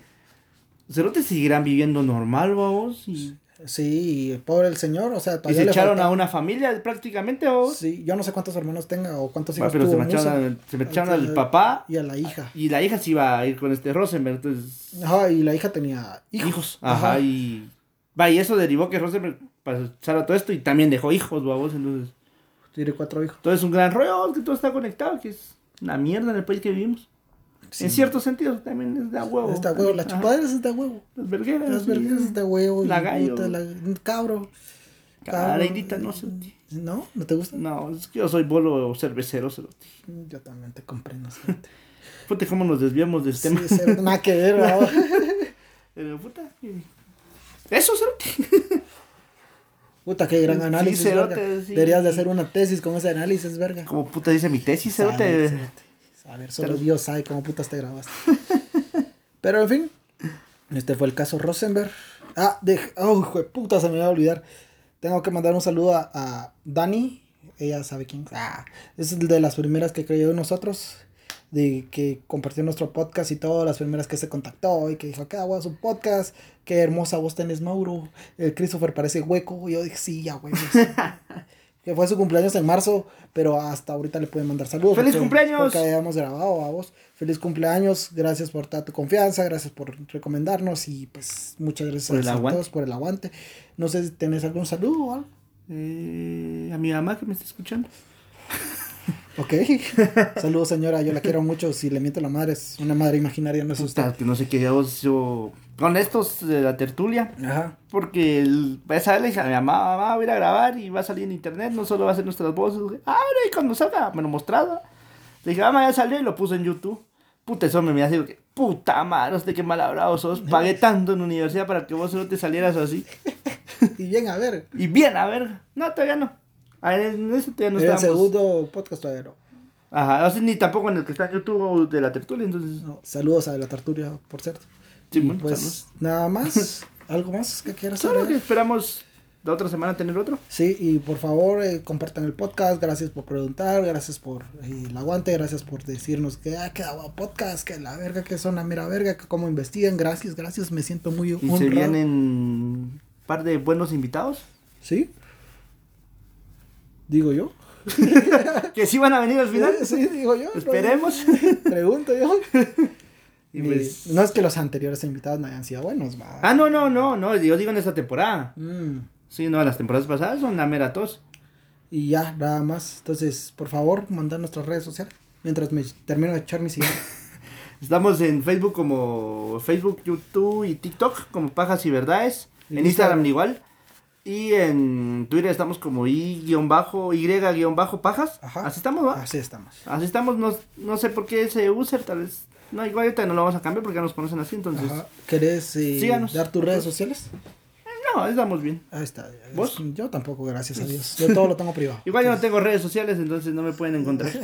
cerotes seguirán viviendo normal, vos, y, Sí, pobre el señor, o sea, y todavía se le echaron falta- a una familia prácticamente, vos. Sí, yo no sé cuántos hermanos tenga o cuántos Ah, hijos pero se tuvo me echaron, Musa. al- se echaron Entonces, al papá Y a la hija. y la hija se iba a ir con este Rosenberg, entonces Ajá, y la hija tenía hijos. hijos, ajá, y va, y eso derivó que Rosenberg pasara todo esto y también dejó hijos, babos, entonces Tiene cuatro hijos. todo es un gran rollo, que todo está conectado, que es una mierda en el país que vivimos. En cierto sentido también es de huevo. Esta huevo, la Ajá. chupadera es de huevo. Las vergueras. Las sí. vergas es de huevo. La gallo. puta, la- cabro. Carairita, no sé. ¿No? ¿No te gusta? No, es que yo soy bolo cervecero, cerote. Yo también te comprendo. cerote. [LAUGHS] Puta, cómo nos desviamos del Sí, tema. cerote, nada que ver, ¿verdad? [LAUGHS] Pero, puta. Eso, cerote. [LAUGHS] Puta, qué gran Sí, análisis, cerote, sí. Deberías de hacer una tesis con ese análisis, verga. Como puta dice mi tesis, cerote. A ver, solo Dios sabe cómo putas te grabaste. [LAUGHS] Pero en fin, este fue el caso Rosenberg. Ah, de, oh, hijo de puta, se me va a olvidar. Tengo que mandar un saludo a, a Dani. Ella sabe quién es. Ah, es de las primeras que creyó en nosotros. De que compartió nuestro podcast y todo. Las primeras que se contactó y que dijo: ¿Qué hago? su podcast. Qué hermosa voz tenés, Mauro. El Christopher parece hueco. Y yo dije: Sí, ya, güey. [LAUGHS] que fue su cumpleaños en marzo, pero hasta ahorita le pueden mandar saludos. ¡Feliz porque- cumpleaños! Porque hayamos grabado a vos. Feliz cumpleaños, gracias por toda tu confianza, gracias por recomendarnos y pues muchas gracias Por el a aguante. todos por el aguante. No sé si tenés algún saludo o algo. Eh, a mi mamá que me está escuchando. [LAUGHS] Ok. Saludos señora, yo la quiero mucho. Si le miento la madre, es una madre imaginaria, no es usted. Puta, que no sé qué yo, yo con estos de la tertulia. Ajá. Porque el, esa vez le dije a mi mamá, mamá, voy a ir a grabar y va a salir en internet, no solo va a ser nuestras voces. Ah, y cuando salga, me lo mostraba. Le dije, mamá, ya salió y lo puse en YouTube. Puta, eso me mira así, que, puta madre, usted qué mal hablado sos. Pagué [LAUGHS] tanto en universidad para que vos no te salieras así. [LAUGHS] Y bien, a ver. Y bien, a ver, no, todavía no. A ver, en ese todavía no el estábamos. segundo podcast todavía no. Ajá, o sea, ni tampoco en el que está en YouTube de la tertulia, entonces. No, Saludos a la Tarturia, por cierto. Sí, Y, bueno, pues saludos. nada más. [LAUGHS] ¿Algo más que quieras Solo que esperamos la otra semana tener otro. Sí, y por favor eh, compartan el podcast. Gracias por preguntar, gracias por eh, el aguante, gracias por decirnos que ah, que agua podcast, que la verga, que son la mera verga, que cómo investigan. Gracias, gracias, me siento muy Y honrado. se vienen un par de buenos invitados. ¿Sí? Digo yo. [LAUGHS] Que sí van a venir al final. [LAUGHS] Sí, digo yo. ¿no? Esperemos. Pregunto yo. Y pues- No es que los anteriores invitados no hayan sido buenos. Ah, no, no, no, no. Yo digo en esta temporada. Mm, Sí, no, las temporadas pasadas son la mera tos. Y ya, nada más. Entonces, por favor, mandar nuestras redes sociales. Mientras me termino de echar mi cigarro. [LAUGHS] Estamos en Facebook como Facebook, YouTube y TikTok como Pajas y Verdades. En Instagram igual. Y en Twitter estamos como I-bajo, Y-bajo Pajas. Ajá. Así estamos, ¿va? Así estamos. Así estamos, no, no sé por qué ese user, tal vez. No, igual ahorita no lo vamos a cambiar porque ya nos conocen así, entonces. Ajá. ¿Querés eh, dar tus redes sociales? No, estamos bien. Ahí está. ¿Vos? Yo tampoco, gracias a Dios. Yo todo lo tengo privado. Igual yo no tengo redes sociales, entonces no me pueden encontrar. [LAUGHS]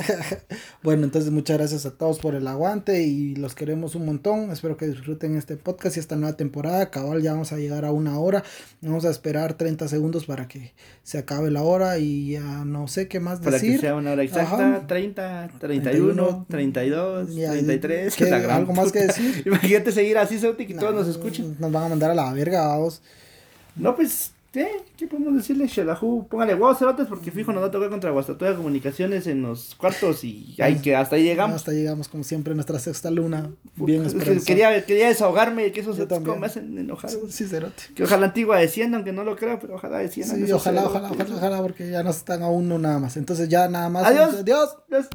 Bueno, entonces muchas gracias a todos por el aguante y los queremos un montón. Espero que disfruten este podcast y esta nueva temporada. Cabal, ya vamos a llegar a una hora. Vamos a esperar 30 segundos para que se acabe la hora y ya no sé qué más Para decir. que sea una hora exacta, Ajá. 30, 31, 32, Ya, 33. ¿qué? ¿Algo más que decir? [LAUGHS] Imagínate seguir así, Sauti, que No, todos nos escuchen. Nos van a mandar a la verga, vamos. No, pues Sí, ¿qué podemos decirle? Shelahu, póngale huevos cerotes porque fijo nos va a tocar contra Guastatoya Comunicaciones en los cuartos y hay que hasta ahí llegamos. Hasta llegamos, como siempre, nuestra sexta luna. Bien quería, quería desahogarme, que esos también. me hacen enojar. Sí, cerote. Que ojalá Antigua descienda, aunque no lo creo, pero ojalá descienda. Sí, ojalá, ojalá, ojalá, ojalá, porque ya no están a uno nada más. Entonces ya nada más. Adiós. Adiós.